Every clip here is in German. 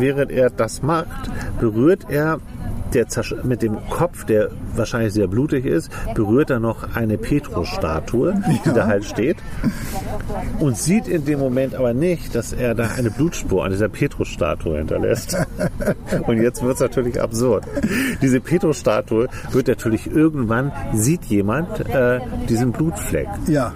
während er das macht, berührt er der mit dem Kopf, der wahrscheinlich sehr blutig ist, berührt er noch eine Petrus-Statue, die da halt steht. Und sieht in dem Moment aber nicht, dass er da eine Blutspur an dieser Petrus-Statue hinterlässt. Und jetzt wird es natürlich absurd. Diese Petrus-Statue wird natürlich irgendwann, sieht jemand äh, diesen Blutfleck. Ja.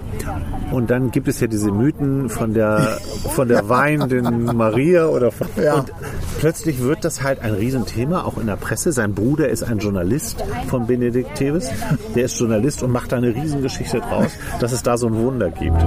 Und dann gibt es ja diese Mythen von der, von der weinenden Maria oder von, Ja. und plötzlich wird das halt ein Riesenthema, auch in der Presse. Sein Bruder ist ein Journalist von Benedikt Tevis. Der ist Journalist und macht da eine Riesengeschichte draus, dass es da so ein Wunder gibt.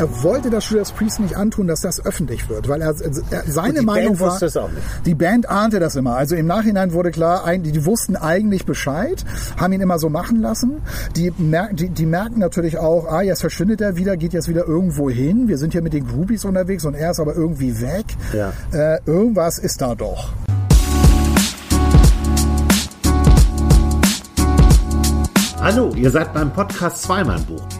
Er wollte das Judas Priest nicht antun, dass das öffentlich wird, weil er, er seine die Meinung Band war. Die Band ahnte das immer. Also im Nachhinein wurde klar, die, die wussten eigentlich Bescheid, haben ihn immer so machen lassen. Die, mer die, die merken natürlich auch, ah, jetzt verschwindet er wieder, geht jetzt wieder irgendwo hin. Wir sind hier mit den Groupies unterwegs und er ist aber irgendwie weg. Ja. Äh, irgendwas ist da doch. Hallo, ihr seid beim Podcast Zweimannbuch.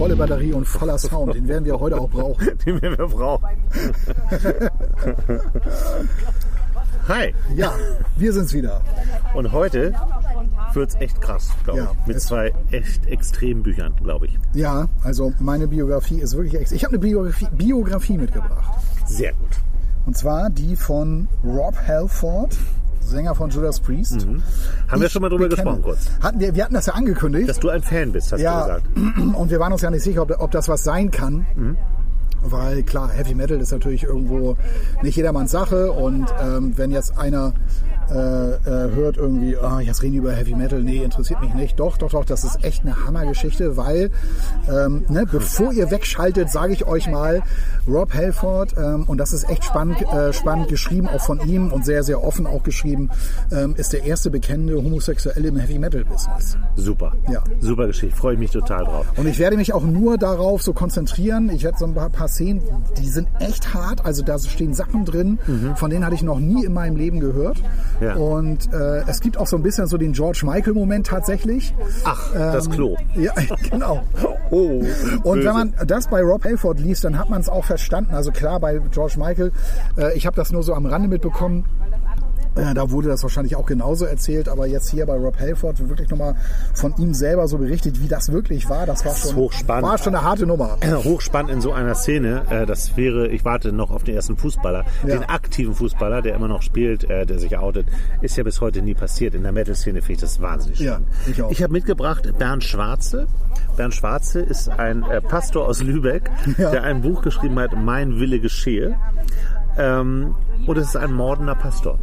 Volle Batterie und voller Sound, den werden wir heute auch brauchen. Den wir brauchen. Hi. Ja, wir sind's wieder. Und heute wird's echt krass, glaube Ja, ich. Mit zwei echt extremen Büchern, glaube ich. Ja, also meine Biografie ist wirklich ex Ich habe eine Biografie, Biografie mitgebracht. Sehr gut. Und zwar die von Rob Halford, Sänger von Judas Priest. Mhm. Haben wir Ich schon mal drüber bekenne- gesprochen kurz. Hatten wir, wir hatten das ja angekündigt. Dass du ein Fan bist, hast du ja, gesagt. und wir waren uns ja nicht sicher, ob, ob das was sein kann. Mhm. Weil klar, Heavy Metal ist natürlich irgendwo nicht jedermanns Sache. Und ähm, wenn jetzt einer äh, äh, hört irgendwie, ah, jetzt reden die über Heavy Metal, nee, interessiert mich nicht. Doch, doch, doch, das ist echt eine Hammergeschichte, weil ähm, ne, bevor ihr wegschaltet, sage ich euch mal, Rob Halford, ähm, und das ist echt spannend, äh, spannend geschrieben, auch von ihm und sehr, sehr offen auch geschrieben, ähm, ist der erste bekennende Homosexuelle im Heavy Metal Business. Super. Ja. Super Geschichte. Freue ich mich total drauf. Und ich werde mich auch nur darauf so konzentrieren. Ich werde so ein paar, paar Szenen, die sind echt hart. Also da stehen Sachen drin, von denen hatte ich noch nie in meinem Leben gehört. Ja. Und äh, es gibt auch so ein bisschen so den George Michael-Moment tatsächlich. Ach, das Klo. Ja, genau. Oh. Und böse. wenn man das bei Rob Halford liest, dann hat man es auch verstanden. Also klar, bei George Michael, äh, ich habe das nur so am Rande mitbekommen. Äh, da wurde das wahrscheinlich auch genauso erzählt, aber jetzt hier bei Rob Halford wird wirklich nochmal von ihm selber so berichtet, wie das wirklich war. Das war schon, hochspannend. war schon eine harte Nummer. hochspannend in so einer Szene. Äh, Das wäre, ich warte noch auf den ersten Fußballer, Ja. den aktiven Fußballer, der immer noch spielt, äh, der sich outet. Ist ja bis heute nie passiert. In der Metal-Szene finde ich das wahnsinnig Ja, spannend. ich auch. Ich habe mitgebracht Bernd Schwarze. Bernd Schwarze ist ein Pastor aus Lübeck, Ja. der ein Buch geschrieben hat, Mein Wille geschehe. Ähm, und es ist ein mordender Pastor.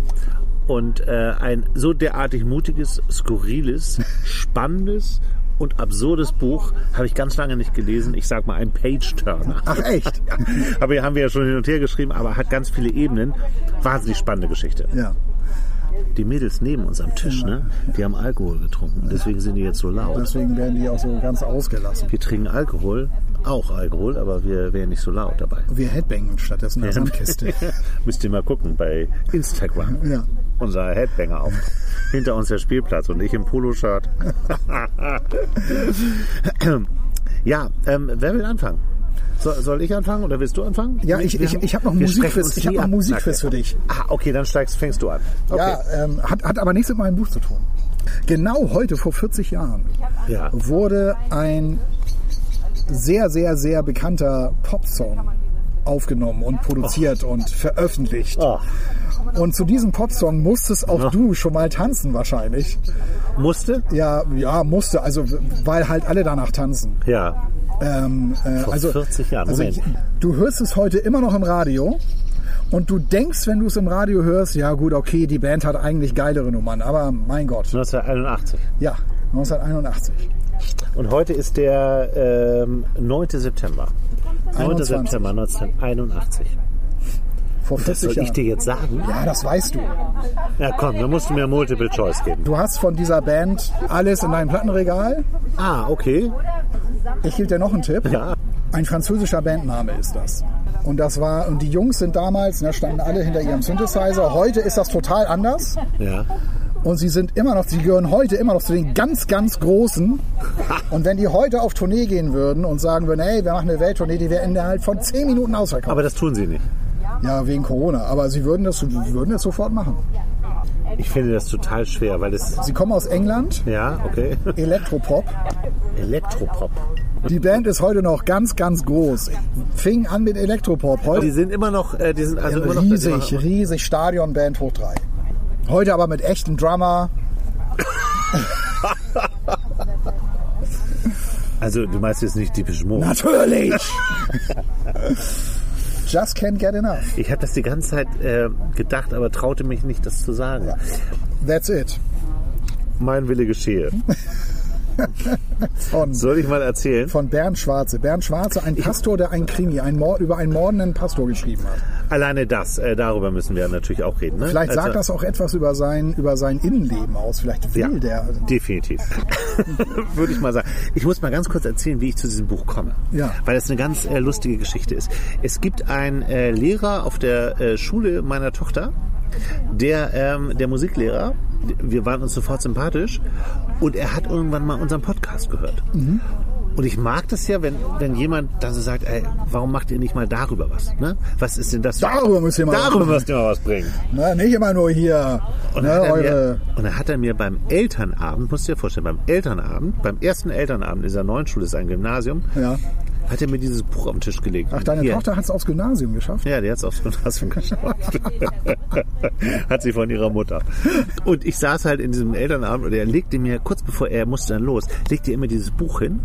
Und äh, ein so derartig mutiges, skurriles, spannendes und absurdes Buch habe ich ganz lange nicht gelesen. Ich sag mal ein Page-Turner. Ach echt? Aber haben wir ja schon hin und her geschrieben, aber hat ganz viele Ebenen. Wahnsinnig spannende Geschichte. Ja. Die Mädels neben uns am Tisch, ne? Die haben Alkohol getrunken. Deswegen sind die jetzt so laut. Deswegen werden die auch so ganz ausgelassen. Wir trinken Alkohol, auch Alkohol, aber wir wären nicht so laut dabei. Wir headbangen stattdessen in der Sandkiste. Müsst ihr mal gucken bei Instagram. Ja. Unser Headbanger auf. Hinter uns der Spielplatz und ich im Poloshirt. ja, ähm, wer will anfangen? So, soll ich anfangen oder willst du anfangen? Ja, ich, ich, ich habe noch ein Musikquiz. Ich habe noch ein. Musikquiz für dich. Ah, okay, dann steigst, fängst du an. Okay. Ja, ähm, hat, hat aber nichts mit meinem Buch zu tun. Genau heute, vor 40 Jahren, Ja. wurde ein sehr, sehr, sehr bekannter Popsong aufgenommen und produziert und veröffentlicht. Oh, Und zu diesem Popsong musstest auch Ja. du schon mal tanzen wahrscheinlich. musste? Ja, ja, musste, also weil halt alle danach tanzen. Ja. Ähm, äh, Vor also, 40 Jahren, Also ich, du hörst es heute immer noch im Radio und du denkst, wenn du es im Radio hörst, ja gut, okay, die Band hat eigentlich geilere Nummern, aber mein Gott, 1981. ja, 1981. Und heute ist der ähm, 9. September. 9. 21. September 1981. Vor Das 40 soll ich Jahren. dir jetzt sagen? Ja, das weißt du. Ja, komm, dann musst du mir Multiple Choice geben. Du hast von dieser Band alles in deinem Plattenregal. Ah, okay. Ich gebe dir noch einen Tipp. Ja. Ein französischer Bandname ist das. Und das war, und die Jungs sind damals, ne, standen alle hinter ihrem Synthesizer. Heute ist das total anders. Ja. Und sie sind immer noch, sie gehören heute immer noch zu den ganz, ganz Großen. Und wenn die heute auf Tournee gehen würden und sagen würden, hey, wir machen eine Welttournee, die wäre innerhalb von 10 Minuten ausverkauft. Aber das tun sie nicht. Ja, wegen Corona. Aber sie würden das, würden das sofort machen. Ich finde das total schwer, weil das. Sie kommen aus England, Ja, okay. Elektropop. Elektropop. Die Band ist heute noch ganz, ganz groß. Fing an mit Elektropop. Die Heute sind immer noch, äh, die sind also immer noch riesig, riesig Stadionband hoch drei. Heute aber mit echtem Drummer. Also du meinst jetzt nicht typisch Mo. Natürlich! Just can't get enough. Ich habe das die ganze Zeit äh, gedacht, aber traute mich nicht, das zu sagen. That's it. Mein Wille geschehe. Von, Soll ich mal erzählen? von Bernd Schwarze. Bernd Schwarze, ein Pastor, der ein Krimi, ein Mord, über einen mordenden Pastor geschrieben hat. Alleine das, äh, darüber müssen wir natürlich auch reden. Ne? Vielleicht sagt Also- das auch etwas über sein, über sein Innenleben aus. Vielleicht will Ja, der. definitiv. Würde ich mal sagen. Ich muss mal ganz kurz erzählen, wie ich zu diesem Buch komme. Ja. Weil das eine ganz äh, lustige Geschichte ist. Es gibt einen äh, Lehrer auf der äh, Schule meiner Tochter, der, ähm, der Musiklehrer, wir waren uns sofort sympathisch und er hat irgendwann mal unseren Podcast gehört. Mhm. Und ich mag das ja, wenn, wenn jemand dann so sagt, ey, warum macht ihr nicht mal darüber was? Ne? Was ist denn das? Darüber müsst ihr mal Darüber was müsst ihr mal was bringen. Na, nicht immer nur hier. Und, ne, dann hat er mir, und dann hat er mir beim Elternabend, musst du dir vorstellen, beim Elternabend, beim ersten Elternabend dieser neuen Schule, das ist ein Gymnasium, ja. Hat er mir dieses Buch auf den Tisch gelegt. Ach, deine Hier. Tochter hat es aufs Gymnasium geschafft? Ja, die hat es aufs Gymnasium geschafft. hat sie von ihrer Mutter. Und ich saß halt in diesem Elternabend und er legte mir, kurz bevor er musste dann los, legte er mir dieses Buch hin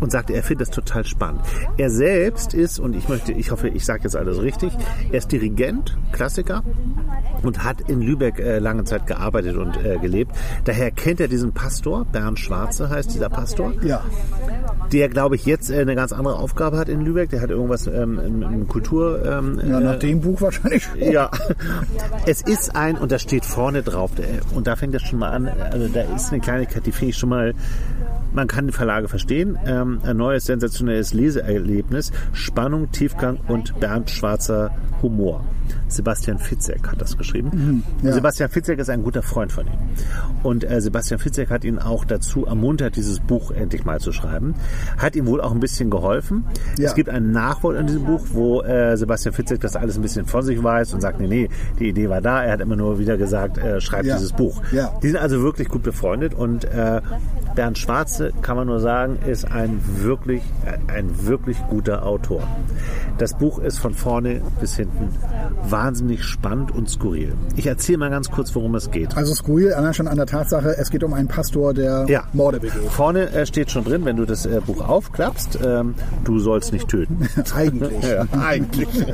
und sagte, er findet das total spannend. Er selbst ist, und ich möchte, ich hoffe, ich sage jetzt alles richtig, er ist Dirigent, Klassiker und hat in Lübeck äh, lange Zeit gearbeitet und äh, gelebt. Daher kennt er diesen Pastor, Bernd Schwarze heißt dieser Pastor Ja. der, glaube ich, jetzt äh, eine ganz andere Aufgabe hat in Lübeck. Der hat irgendwas ähm, im, im Kultur... Ähm, Ja, nach äh, dem Buch wahrscheinlich schon. ja, es ist ein, und da steht vorne drauf, und da fängt das schon mal an, also da ist eine Kleinigkeit, die finde ich schon mal, man kann die Verlage verstehen, ähm, ein neues sensationelles Leseerlebnis, Spannung, Tiefgang und Bernd Schwarzer Humor. Sebastian Fitzek hat das geschrieben. ja. Sebastian Fitzek ist ein guter Freund von ihm. Und äh, Sebastian Fitzek hat ihn auch dazu ermuntert, dieses Buch endlich mal zu schreiben. Hat ihm wohl auch ein bisschen geholfen. Ja. Es gibt ein Nachwort in diesem Buch, wo äh, Sebastian Fitzek das alles ein bisschen von sich weiß und sagt, nee, nee, die Idee war da. Er hat immer nur wieder gesagt, äh, schreib Ja. dieses Buch. Die sind also wirklich gut befreundet und äh, Bernd Schwarze, kann man nur sagen, ist ein wirklich, ein wirklich guter Autor. Das Buch ist von vorne bis hinten wahnsinnig spannend und skurril. Ich erzähle mal ganz kurz, worum es geht. Also skurril, allein schon an der Tatsache, es geht um einen Pastor, der Ja. Morde begeht. Vorne äh, steht schon drin, wenn du das äh, Buch aufklappst, ähm, du sollst nicht töten. Eigentlich. Eigentlich.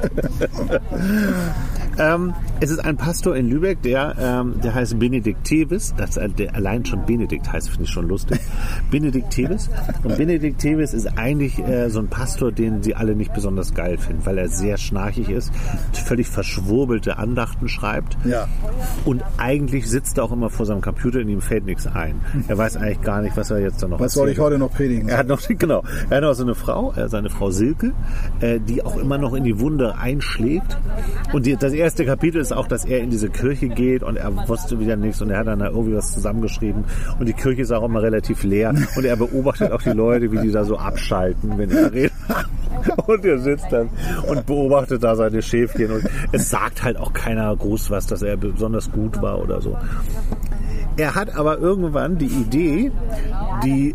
ähm, es ist ein Pastor in Lübeck, der, ähm, der heißt Benedikt Tevis. Das, äh, der allein schon Benedikt heißt, finde ich schon lustig. Benedikt Tevis. Und Benedikt Tevis ist eigentlich äh, so ein Pastor, den sie alle nicht besonders geil finden, weil er sehr schnarchig ist, völlig verschwurbelte Andachten schreibt. Ja. Und eigentlich sitzt er auch immer vor seinem Computer und ihm fällt nichts ein. Er weiß eigentlich gar nicht, was er jetzt da noch Was soll ich heute noch predigen? Er hat noch, genau, er hat noch so eine Frau, äh, seine Frau Silke, äh, die auch immer noch in die Wunde einschlägt. Und die, das erste Kapitel ist auch, dass er in diese Kirche geht und er wusste wieder nichts und er hat dann da irgendwie was zusammengeschrieben. Und die Kirche ist auch immer relativ leer und er beobachtet auch die Leute, wie die da so abschalten, wenn er redet. Und er sitzt dann und beobachtet da seine Schäfchen und es sagt halt auch keiner groß was, dass er besonders gut war oder so. Er hat aber irgendwann die Idee, die,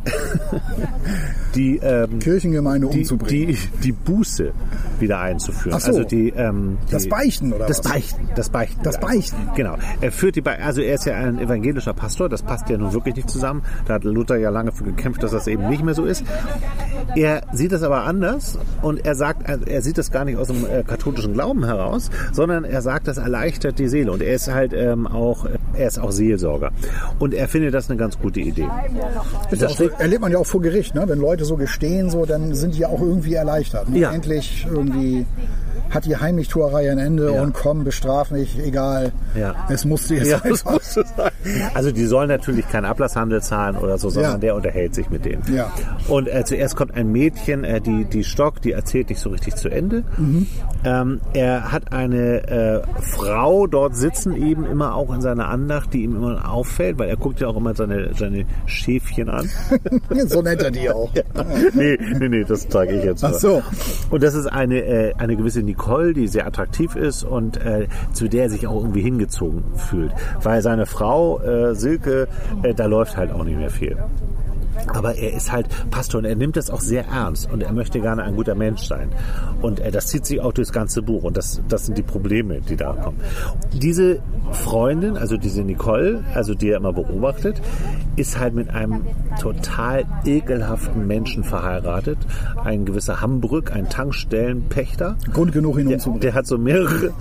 die, ähm, Kirchengemeinde die, umzubringen. die, die Buße wieder einzuführen. Ach so. Also die, ähm, die, Das Beichten, oder das was? Beichten, das Beichten. Das ja. Beichten. Genau. Er führt die Be also er ist ja ein evangelischer Pastor, das passt ja nun wirklich nicht zusammen. Da hat Luther ja lange für gekämpft, dass das eben nicht mehr so ist. Er sieht das aber anders und er sagt, also er sieht das gar nicht aus dem äh, katholischen Glauben heraus, sondern er sagt, das erleichtert die Seele und er ist halt ähm, auch, er ist auch Seelsorger und er findet das eine ganz gute Idee. Das so, erlebt man ja auch vor Gericht, ne? wenn Leute so gestehen, so, dann sind die ja auch irgendwie erleichtert. Ne? Ja. Endlich irgendwie hat die Heimlichtuerei ein Ende Ja. und komm, bestraf mich, egal. Ja. Es musste jetzt Ja, einfach. sein. Also die sollen natürlich keinen Ablasshandel zahlen oder so, sondern Ja. der unterhält sich mit denen. Ja. Und äh, zuerst kommt ein Mädchen, äh, die, die Stock, die erzählt nicht so richtig zu Ende. Mhm. Ähm, er hat eine äh, Frau dort sitzen, eben immer auch in seiner Andacht, die ihm immer auffällt, weil er guckt ja auch immer seine, seine Schäfchen an. so nennt er die auch. nee, nee, nee, das zeige ich jetzt. Ach so. Und das ist eine, äh, eine gewisse Nicole, die sehr attraktiv ist und äh, zu der er sich auch irgendwie hingezogen fühlt. Weil seine Frau, äh, Silke, äh, da läuft halt auch nicht mehr viel. Aber er ist halt Pastor und er nimmt das auch sehr ernst und er möchte gerne ein guter Mensch sein. Und äh, das zieht sich auch durchs ganze Buch und das, das sind die Probleme, die da kommen. Diese Freundin, also diese Nicole, also die er immer beobachtet, ist halt mit einem total ekelhaften Menschen verheiratet. Ein gewisser Hambrück, ein Tankstellenpächter. Grund genug, ihn Der, umzubringen. der hat so mehrere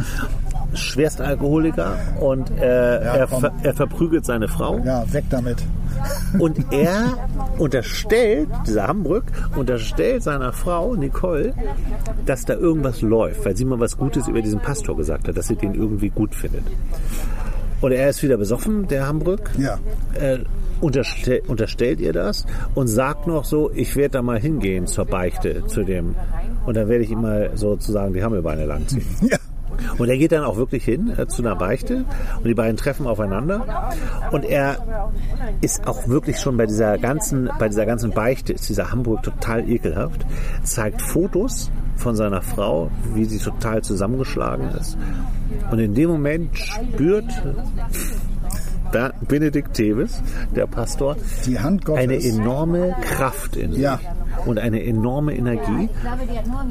Schwerstalkoholiker und äh, er, komm. ver, er verprügelt seine Frau. Ja, weg damit. Und er unterstellt, dieser Hambrück, unterstellt seiner Frau Nicole, dass da irgendwas läuft, weil sie mal was Gutes über diesen Pastor gesagt hat, dass sie den irgendwie gut findet. Und er ist wieder besoffen, der Hambrück. Ja. Äh, unterstell, unterstellt ihr das und sagt noch so, ich werde da mal hingehen zur Beichte, zu dem. Und dann werde ich ihm mal sozusagen die Hammelbeine langziehen. Ja. Und er geht dann auch wirklich hin äh, zu einer Beichte. Und die beiden treffen aufeinander. Und er ist auch wirklich schon bei dieser ganzen, bei dieser ganzen Beichte ist dieser Hamburg total ekelhaft, zeigt Fotos von seiner Frau, wie sie total zusammengeschlagen ist. Und in dem Moment spürt Benedikt Teves, der Pastor, Die Hand Gottes. eine enorme Kraft in sich Ja. und eine enorme Energie.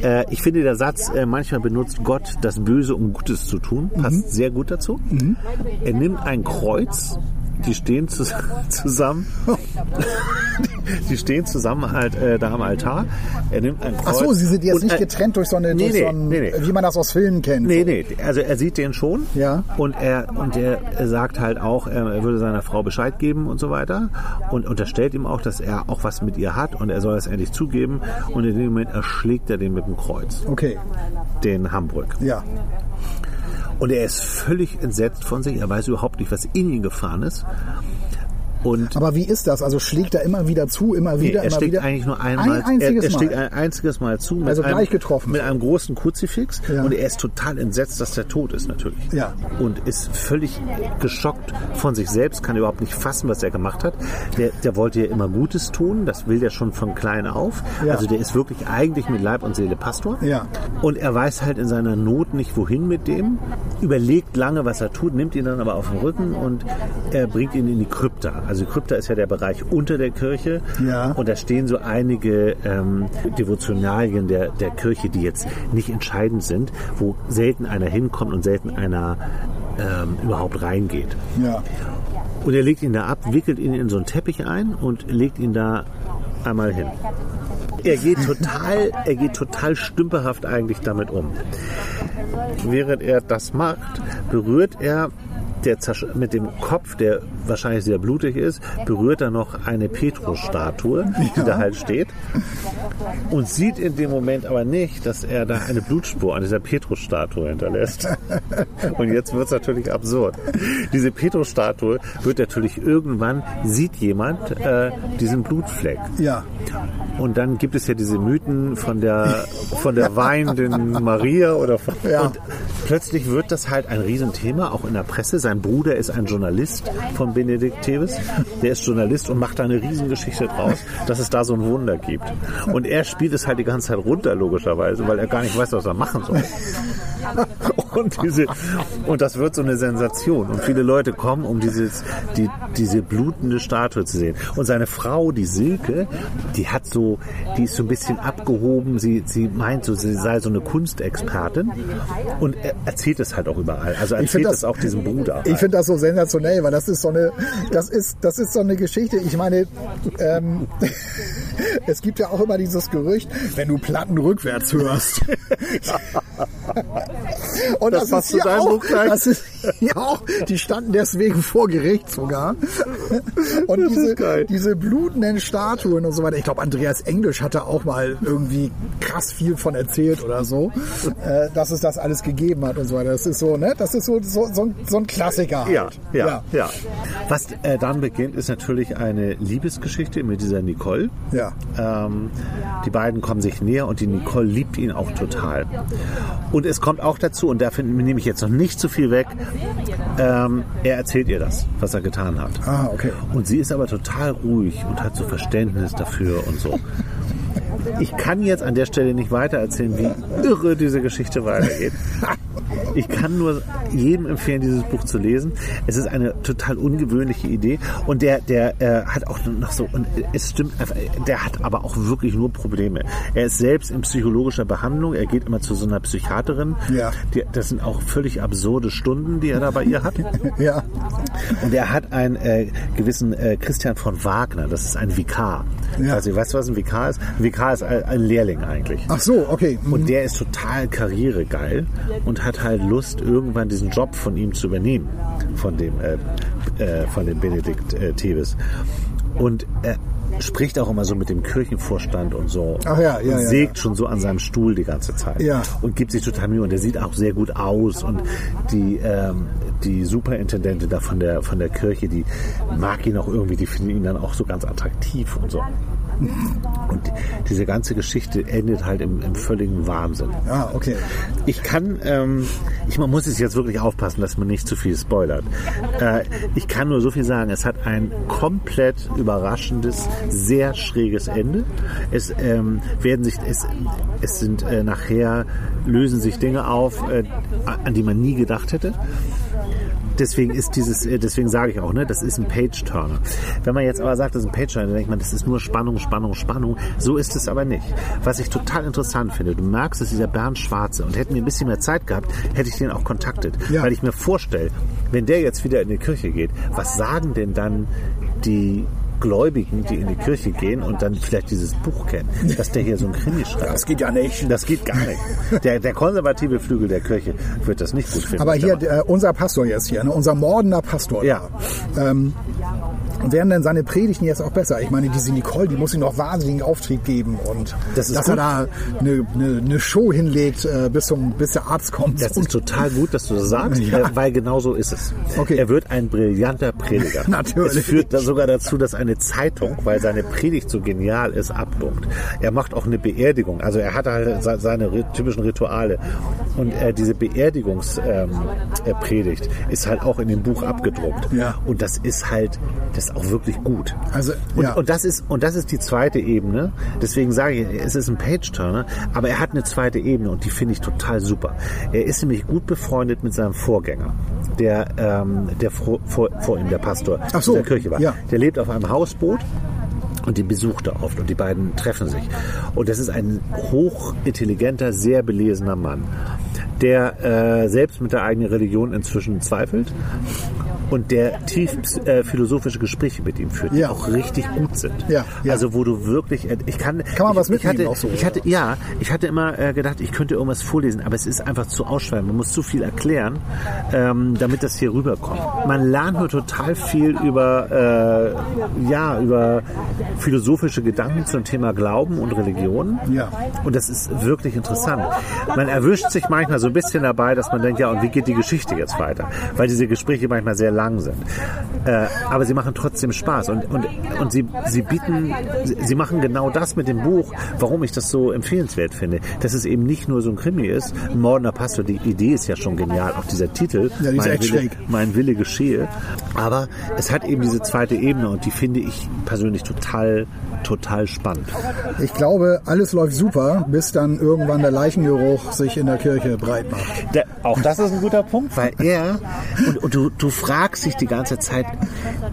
Äh, ich finde, der Satz, äh, manchmal benutzt Gott das Böse, um Gutes zu tun, passt sehr gut dazu. Er nimmt ein Kreuz, die stehen zus zusammen, die stehen zusammen halt äh, da am Altar. Er nimmt ein Kreuz. Ach so, sie sind jetzt und, nicht getrennt durch so eine, nee, durch nee, so ein, nee, nee. wie man das aus Filmen kennt. Nee, nee, also er sieht den schon. Ja. Und er, und er sagt halt auch, er würde seiner Frau Bescheid geben und so weiter. Und unterstellt ihm auch, dass er auch was mit ihr hat und er soll es endlich zugeben. Und in dem Moment erschlägt er den mit dem Kreuz, Okay, den Hamburg. ja. Und er ist völlig entsetzt von sich. Er weiß überhaupt nicht, was in ihn gefahren ist. Und Aber wie ist das? Also schlägt er immer wieder zu, immer Nee, wieder, er immer wieder? eigentlich nur einmal. Ein einziges er, er Mal. ein einziges Mal zu. Mit Also einem, gleich getroffen. Mit einem großen Kruzifix. Ja. Und er ist total entsetzt, dass der tot ist natürlich. Ja. Und ist völlig geschockt von sich selbst, kann überhaupt nicht fassen, was er gemacht hat. Der, der wollte ja immer Gutes tun, das will der schon von klein auf. Ja. Also der ist wirklich eigentlich mit Leib und Seele Pastor. Ja. Und er weiß halt in seiner Not nicht, wohin mit dem, überlegt lange, was er tut, nimmt ihn dann aber auf den Rücken und er bringt ihn in die Krypta. Also Krypta ist ja der Bereich unter der Kirche. Ja. Und da stehen so einige ähm, Devotionalien der, der Kirche, die jetzt nicht entscheidend sind, wo selten einer hinkommt und selten einer ähm, überhaupt reingeht. Ja. Und er legt ihn da ab, wickelt ihn in so einen Teppich ein und legt ihn da einmal hin. Er geht total, er geht total stümperhaft eigentlich damit um. Während er das macht, berührt er der mit dem Kopf, der wahrscheinlich sehr blutig ist, berührt er noch eine Petrusstatue, die da halt steht. Und sieht in dem Moment aber nicht, dass er da eine Blutspur an dieser Petrusstatue hinterlässt. Und jetzt wird es natürlich absurd. Diese Petrusstatue wird natürlich irgendwann, sieht jemand äh, diesen Blutfleck. Ja. Und dann gibt es ja diese Mythen von der, von der weinenden Maria oder von, Ja. und plötzlich wird das halt ein Riesenthema, auch in der Presse. Sein Bruder ist ein Journalist von Benedikt Teves. Der ist Journalist und macht da eine Riesengeschichte draus, dass es da so ein Wunder gibt. Und er spielt es halt die ganze Zeit runter, logischerweise, weil er gar nicht weiß, was er machen soll. Und, diese, und das wird so eine Sensation. Und viele Leute kommen, um dieses, die, diese blutende Statue zu sehen. Und seine Frau, die Silke, die hat so, die ist so ein bisschen abgehoben. Sie, sie meint so, sie sei so eine Kunstexpertin. Und er erzählt es halt auch überall. Also erzählt das- es auch diesem Bruder. Ich finde das so sensationell, weil das ist so eine, das ist, das ist so eine Geschichte. Ich meine, ähm, es gibt ja auch immer dieses Gerücht, wenn du Platten rückwärts hörst, Und Das das, passt ist zu hier deinem auch, das ist hier auch, die standen deswegen vor Gericht sogar. Und Das ist diese, geil. diese blutenden Statuen und so weiter. Ich glaube, Andreas Englisch hatte auch mal irgendwie krass viel von erzählt oder so, äh, dass es das alles gegeben hat und so weiter. Das ist so, ne? Das ist so, so, so, ein, so ein Klassiker halt. Ja, ja, ja. Was äh, dann beginnt, ist natürlich eine Liebesgeschichte mit dieser Nicole. Ja. Ähm, die beiden kommen sich näher und die Nicole liebt ihn auch total. Und es kommt auch dazu, und dafür nehme ich jetzt noch nicht zu viel weg, ähm, er erzählt ihr das, was er getan hat. Ah, okay. Und sie ist aber total ruhig und hat so Verständnis dafür und so. Ich kann jetzt an der Stelle nicht weiter erzählen, wie irre diese Geschichte weitergeht. Ich kann nur jedem empfehlen, dieses Buch zu lesen. Es ist eine total ungewöhnliche Idee und der, der äh, hat auch noch so, und es stimmt einfach, der hat aber auch wirklich nur Probleme. Er ist selbst in psychologischer Behandlung, er geht immer zu so einer Psychiaterin. Ja. Die, das sind auch völlig absurde Stunden, die er da bei ihr hat. Ja. Und er hat einen äh, gewissen äh, Christian von Wagner, das ist ein Vikar. Ja. Also, weißt du, was ein Vikar ist? Ein Vikar ist ein, Lehrling eigentlich. Ach so, okay. Mhm. Und der ist total karrieregeil und hat halt Lust, irgendwann diesen Job von ihm zu übernehmen, von dem, äh, äh, von dem Benedikt äh, Tevis. Und er spricht auch immer so mit dem Kirchenvorstand und so. Ach ja, ja, und ja, sägt schon so an seinem Stuhl die ganze Zeit. Ja. Und gibt sich total Mühe. Und der sieht auch sehr gut aus. Und die, ähm, die Superintendentin da von der, von der Kirche, die mag ihn auch irgendwie, die finden ihn dann auch so ganz attraktiv und so. Und diese ganze Geschichte endet halt im, im völligen Wahnsinn. Ah, okay. Ich kann, ähm, ich man muss es jetzt wirklich aufpassen, dass man nicht zu viel spoilert. Äh, ich kann nur so viel sagen, es hat ein komplett überraschendes, sehr schräges Ende. Es ähm, werden sich, es, es sind äh, nachher lösen sich Dinge auf, äh, an die man nie gedacht hätte deswegen ist dieses, äh, deswegen sage ich auch, ne, das ist ein Page-Turner. Wenn man jetzt aber sagt, das ist ein Page-Turner, dann denkt man, das ist nur Spannung, Spannung, Spannung. So ist es aber nicht. Was ich total interessant finde, du merkst, es ist dieser Bernd Schwarze und hätten wir ein bisschen mehr Zeit gehabt, hätte ich den auch kontaktet. Ja. Weil ich mir vorstelle, wenn der jetzt wieder in die Kirche geht, was sagen denn dann die Gläubigen, die in die Kirche gehen und dann vielleicht dieses Buch kennen, dass der hier so ein Krimi schreibt. Das geht ja nicht. Das geht gar nicht. Der, der konservative Flügel der Kirche wird das nicht gut finden. Aber hier, der, unser Pastor jetzt hier, ne, unser mordender Pastor. Ja. Ähm, werden denn seine Predigten jetzt auch besser? Ich meine, diese Nicole, die muss ihm noch wahnsinnigen Auftrieb geben und Das dass er gut. da eine, eine, eine Show hinlegt, äh, bis, zum, bis der Arzt kommt. Das ist total gut, dass du das sagst, Ja. äh, weil genau so ist es. Okay. Er wird ein brillanter Prediger. Natürlich. Es führt sogar dazu, dass eine Zeitung, weil seine Predigt so genial ist, abdruckt. Er macht auch eine Beerdigung. Also er hat halt se- seine typischen Rituale. Und äh, diese Beerdigungspredigt ähm, äh, ist halt auch in dem Buch abgedruckt. Ja. Und das ist halt, das ist auch wirklich gut. Also, Und, ja. und das ist und das ist die zweite Ebene. Deswegen sage ich, es ist ein Page-Turner, aber er hat eine zweite Ebene und die finde ich total super. Er ist nämlich gut befreundet mit seinem Vorgänger, der der, ähm, der vor, vor, vor ihm der Pastor Ach so, der Kirche war. ja. Der lebt auf einem Hausboot. Und den besucht er oft und die beiden treffen sich. Und das ist ein hochintelligenter, sehr belesener Mann, der äh, selbst mit der eigenen Religion inzwischen zweifelt und der tief äh, philosophische Gespräche mit ihm führt, die Ja. auch richtig gut sind. Ja, ja. Also wo du wirklich, äh, ich kann, Kann man was ich, ich mitnehmen hatte, auch so, ich hatte, ja, ich hatte immer äh, gedacht, ich könnte irgendwas vorlesen, aber es ist einfach zu ausschweifend. Man muss zu viel erklären, ähm, damit das hier rüberkommt. Man lernt nur total viel über, äh, ja, über philosophische Gedanken zum Thema Glauben und Religion. Ja. Und das ist wirklich interessant. Man erwischt sich manchmal so ein bisschen dabei, dass man denkt, ja, und wie geht die Geschichte jetzt weiter? Weil diese Gespräche manchmal sehr lang sind. Äh, aber sie machen trotzdem Spaß und, und, und sie, sie bieten, sie, machen genau das mit dem Buch, warum ich das so empfehlenswert finde. Dass es eben nicht nur so ein Krimi ist. Mordender Pastor, die Idee ist ja schon genial, auch dieser Titel. Ja, die mein, Wille, schräg. mein Wille geschehe. Aber es hat eben diese zweite Ebene und die finde ich persönlich total, total spannend. Ich glaube, alles läuft super, bis dann irgendwann der Leichengeruch sich in der Kirche breit macht. Da, auch das ist ein guter Punkt, weil er, und, und du, du fragst dich die ganze Zeit,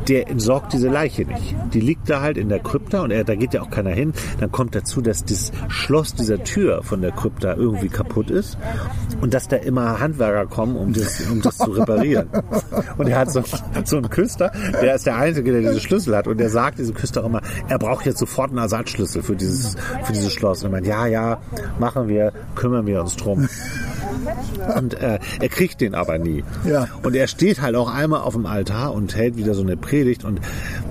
der entsorgt diese Leiche nicht. Die liegt da halt in der Krypta und er, da geht ja auch keiner hin. Dann kommt dazu, dass das Schloss dieser Tür von der Krypta irgendwie kaputt ist und dass da immer Handwerker kommen, um das, um das zu reparieren. Und er hat so, so einen Küster, der ist der Einzige, der diese Schlüssel hat und der sagt diesem Küster immer, er braucht jetzt sofort einen Ersatzschlüssel für dieses, für dieses Schloss. Und er meint, ja, ja, machen wir, kümmern wir uns drum. Und äh, er kriegt den aber nie. Ja. Und er steht halt auch einmal auf dem Altar und hält wieder so eine Predigt und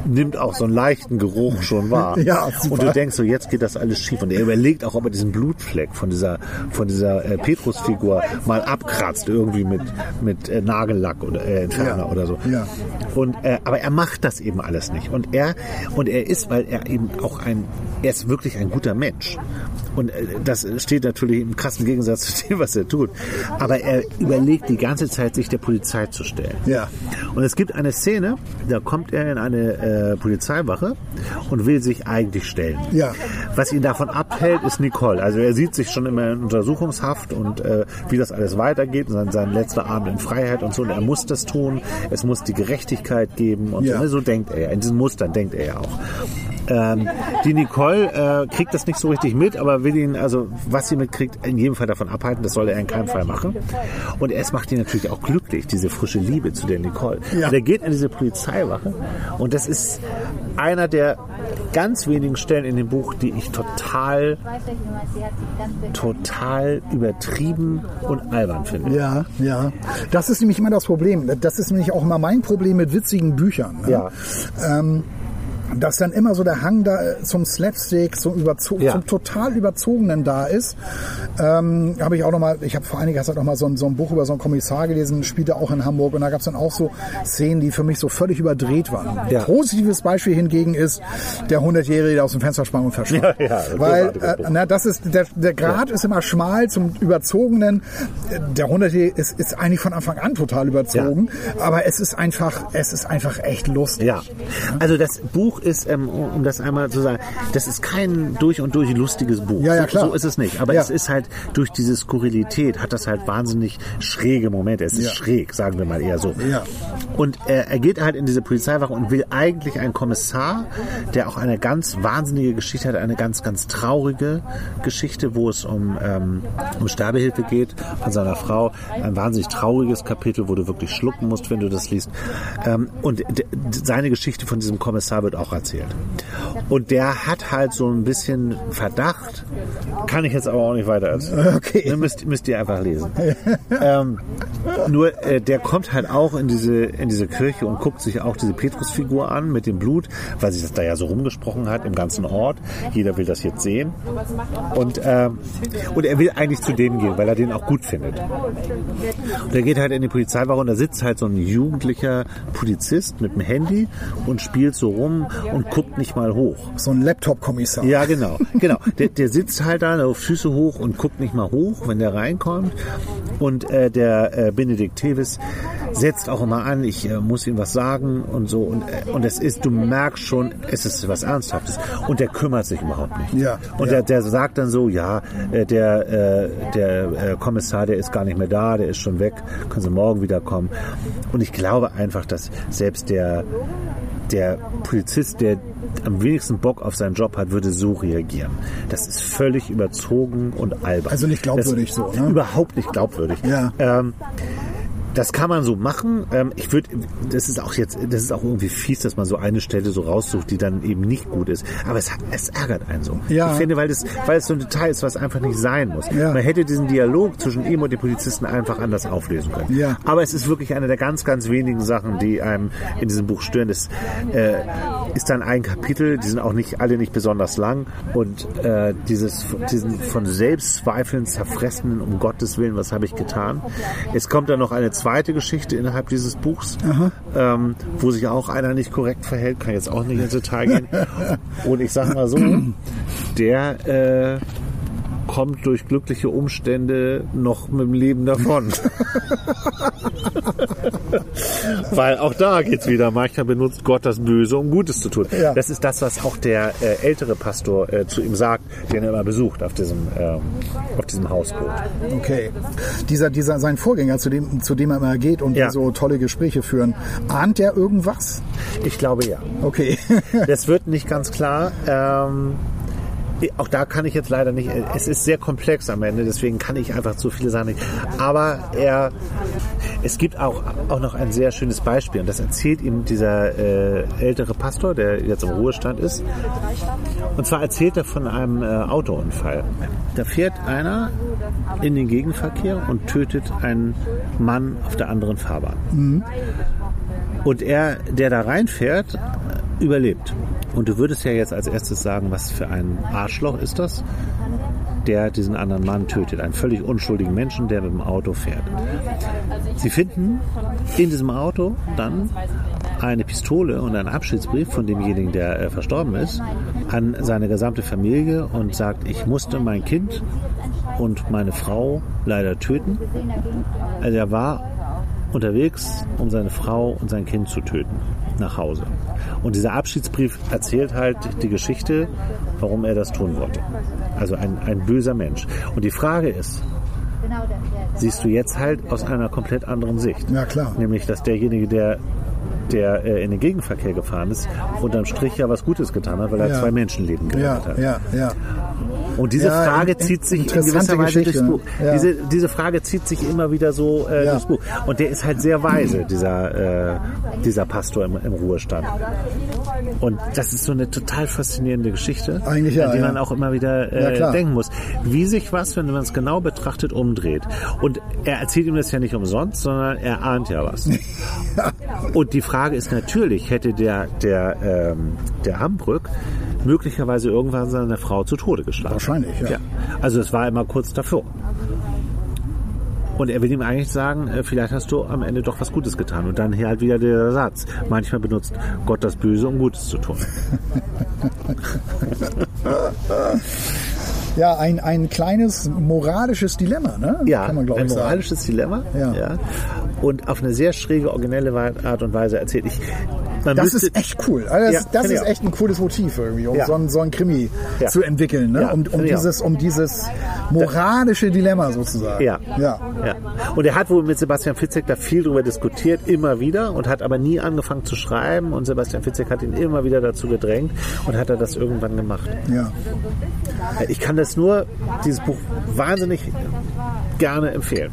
nimmt auch so einen leichten Geruch schon wahr. Ja, super. und du denkst so, jetzt geht das alles schief. Und er überlegt auch, ob er diesen Blutfleck von dieser, von dieser äh, Petrusfigur mal abkratzt, irgendwie mit, mit äh, Nagellack oder äh, Entferner Ja. oder so. Ja. Und, äh, aber er macht das eben alles nicht. Und er, und er ist, weil er eben auch ein, er ist wirklich ein guter Mensch. Und äh, das steht natürlich im krassen Gegensatz zu dem, was er tut. Aber er überlegt die ganze Zeit, sich der Polizei zu stellen. Ja. Und es gibt eine Szene, da kommt er in eine äh, Polizeiwache und will sich eigentlich stellen. Ja. Was ihn davon abhält, ist Nicole. Also er sieht sich schon immer in Untersuchungshaft und äh, wie das alles weitergeht, sein, sein letzter Abend in Freiheit und so. Und er muss das tun. Es muss die Gerechtigkeit geben und Ja. so. So denkt er. In diesen Mustern denkt er ja auch. Ähm, die Nicole äh, kriegt das nicht so richtig mit, aber will ihn, also was sie mitkriegt, in jedem Fall davon abhalten. Das soll er in keinem Fall machen. Und es macht ihn natürlich auch glücklich, diese frische Liebe zu der Nicole. Ja. Und er geht in diese Polizeiwache und das ist einer der ganz wenigen Stellen in dem Buch, die ich total, total übertrieben und albern finde. Ja, ja. Das ist nämlich immer das Problem. Das ist nämlich auch immer mein Problem mit witzigen Büchern. Ne? Ja. Ähm, dass dann immer so der Hang da äh, zum Slapstick, zum, Überzo Ja. zum total Überzogenen da ist. Ähm, habe ich auch noch mal, ich habe vor einiger Zeit noch mal so ein, so ein Buch über so einen Kommissar gelesen, spielte auch in Hamburg und da gab es dann auch so Szenen, die für mich so völlig überdreht waren. Ja. Positives Beispiel hingegen ist der 100-Jährige, der aus dem Fenster sprang und verschwand. Ja, ja, Weil äh, na, das ist der, der Grad ist immer schmal zum Überzogenen. Der 100-Jährige ist, ist eigentlich von Anfang an total überzogen, aber es ist einfach, es ist einfach echt lustig. Ja, also das Buch ist, ähm, um das einmal zu sagen, das ist kein durch und durch lustiges Buch. Ja, ja, So- klar. So ist es nicht. Aber Ja. es ist halt durch diese Skurrilität hat das halt wahnsinnig schräge Momente. Es ist Ja. schräg, sagen wir mal eher so. Ja. Und äh, er geht halt in diese Polizeiwache und will eigentlich einen Kommissar, der auch eine ganz wahnsinnige Geschichte hat, eine ganz, ganz traurige Geschichte, wo es um, ähm, um Sterbehilfe geht von seiner Frau. Ein wahnsinnig trauriges Kapitel, wo du wirklich schlucken musst, wenn du das liest. Ähm, und seine Geschichte von diesem Kommissar wird auch erzählt. Und der hat halt so ein bisschen Verdacht, kann ich jetzt aber auch nicht weiter erzählen. Okay. Ne, müsst, müsst ihr einfach lesen. ähm, nur äh, der kommt halt auch in diese, in diese Kirche und guckt sich auch diese Petrusfigur an mit dem Blut, weil sich das da ja so rumgesprochen hat im ganzen Ort. Jeder will das jetzt sehen. Und, ähm, und er will eigentlich zu dem gehen, weil er den auch gut findet. Und er geht halt in die Polizeiwache und da sitzt halt so ein jugendlicher Polizist mit dem Handy und spielt so rum und guckt nicht mal hoch. So ein Laptop-Kommissar. Ja, genau. genau. Der, der sitzt halt da auf Füße hoch und guckt nicht mal hoch, wenn der reinkommt. Und äh, der äh, Benedikt Tevis setzt auch immer an, ich äh, muss ihm was sagen und so. Und, äh, und es ist, du merkst schon, es ist was Ernsthaftes. Und der kümmert sich überhaupt nicht. Ja, Und ja. Der, der sagt dann so, ja, äh, der, äh, der äh, Kommissar, der ist gar nicht mehr da, der ist schon weg, können Sie morgen wiederkommen. Und ich glaube einfach, dass selbst der, der Polizist, der am wenigsten Bock auf seinen Job hat, würde so reagieren. Das ist völlig überzogen und albern. Also nicht glaubwürdig so, ne? Überhaupt nicht glaubwürdig. Ja. Ähm, das kann man so machen. Ähm, ich würde, das ist auch jetzt, das ist auch irgendwie fies, dass man so eine Stelle so raussucht, die dann eben nicht gut ist. Aber es, es ärgert einen so. Ja. Ich finde, weil es, weil es so ein Detail ist, was einfach nicht sein muss. Ja. Man hätte diesen Dialog zwischen ihm und den Polizisten einfach anders auflösen können. Ja. Aber es ist wirklich eine der ganz, ganz wenigen Sachen, die einem in diesem Buch stören. Das äh, ist dann ein Kapitel, die sind auch nicht alle nicht besonders lang und äh, dieses diesen von Selbstzweifeln zerfressenen, um Gottes Willen, was habe ich getan? Es kommt dann noch eine zweite Geschichte innerhalb dieses Buchs, ähm, wo sich auch einer nicht korrekt verhält, kann jetzt auch nicht ins Detail gehen. Und ich sage mal so, der äh, kommt durch glückliche Umstände noch mit dem Leben davon. Weil auch da geht's wieder. Manchmal benutzt Gott das Böse, um Gutes zu tun. Ja. Das ist das, was auch der äh, ältere Pastor äh, zu ihm sagt, den er immer besucht auf diesem, ähm, auf diesem Hausboot. Okay. Dieser, dieser, sein Vorgänger, zu dem, zu dem er immer geht und Ja. die so tolle Gespräche führen, ahnt der irgendwas? Ich glaube ja. Okay. Das wird nicht ganz klar. Ähm, auch da kann ich jetzt leider nicht, es ist sehr komplex am Ende, deswegen kann ich einfach zu viele Sachen nicht. Aber er, Es gibt auch, auch noch ein sehr schönes Beispiel und das erzählt ihm dieser äh, ältere Pastor, der jetzt im Ruhestand ist. Und zwar erzählt er von einem äh, Autounfall. Da fährt einer in den Gegenverkehr und tötet einen Mann auf der anderen Fahrbahn. Und er, der da reinfährt, überlebt. Und du würdest ja jetzt als erstes sagen, was für ein Arschloch ist das, der diesen anderen Mann tötet. Einen völlig unschuldigen Menschen, der mit dem Auto fährt. Sie finden in diesem Auto dann eine Pistole und einen Abschiedsbrief von demjenigen, der äh, verstorben ist, an seine gesamte Familie und sagt, ich musste mein Kind und meine Frau leider töten. Also er war unterwegs, um seine Frau und sein Kind zu töten, nach Hause. Und dieser Abschiedsbrief erzählt halt die Geschichte, warum er das tun wollte. Also ein, ein böser Mensch. Und die Frage ist, siehst du jetzt halt aus einer komplett anderen Sicht. Ja, klar. Nämlich, dass derjenige, der der äh, in den Gegenverkehr gefahren ist, unterm Strich ja was Gutes getan hat, weil er Ja. zwei Menschenleben gerettet Ja, hat. ja, ja. Und diese Ja, Frage in- zieht sich in gewisser Weise durchs. Buch. Ja. Diese, diese Frage zieht sich immer wieder so äh, Ja. durchs Buch. Und der ist halt sehr weise, dieser, äh, dieser Pastor im, im Ruhestand. Und das ist so eine total faszinierende Geschichte, Eigentlich an die man auch immer wieder äh, denken muss. Wie sich was, wenn man es genau betrachtet, umdreht. Und er erzählt ihm das ja nicht umsonst, sondern er ahnt ja was. Und die Frage ist natürlich, hätte der, der, ähm, der Hambrück möglicherweise irgendwann seine Frau zu Tode geschlagen. Wahrscheinlich, ja. Also es war immer kurz davor. Und er will ihm eigentlich sagen, äh, vielleicht hast du am Ende doch was Gutes getan. Und dann hier halt wieder der Satz. Manchmal benutzt Gott das Böse, um Gutes zu tun. Ja, ein, ein kleines moralisches Dilemma, ne? Ja, Kann man, glaube ein ich, sagen. moralisches Dilemma. Ja. Und auf eine sehr schräge, originelle Art und Weise erzählt. Ich, man Das müsste, ist echt cool. Also das Ja, das finde ich ist echt ein cooles Motiv irgendwie, um Ja. so, ein, so ein Krimi Ja. zu entwickeln, ne? Ja, um, um, dieses, um dieses moralische Dilemma sozusagen. Ja. ja. Ja. Und er hat wohl mit Sebastian Fitzek da viel drüber diskutiert, immer wieder, und hat aber nie angefangen zu schreiben. Und Sebastian Fitzek hat ihn immer wieder dazu gedrängt und hat er das irgendwann gemacht. ja. Ich kann das nur, dieses Buch wahnsinnig gerne empfehlen.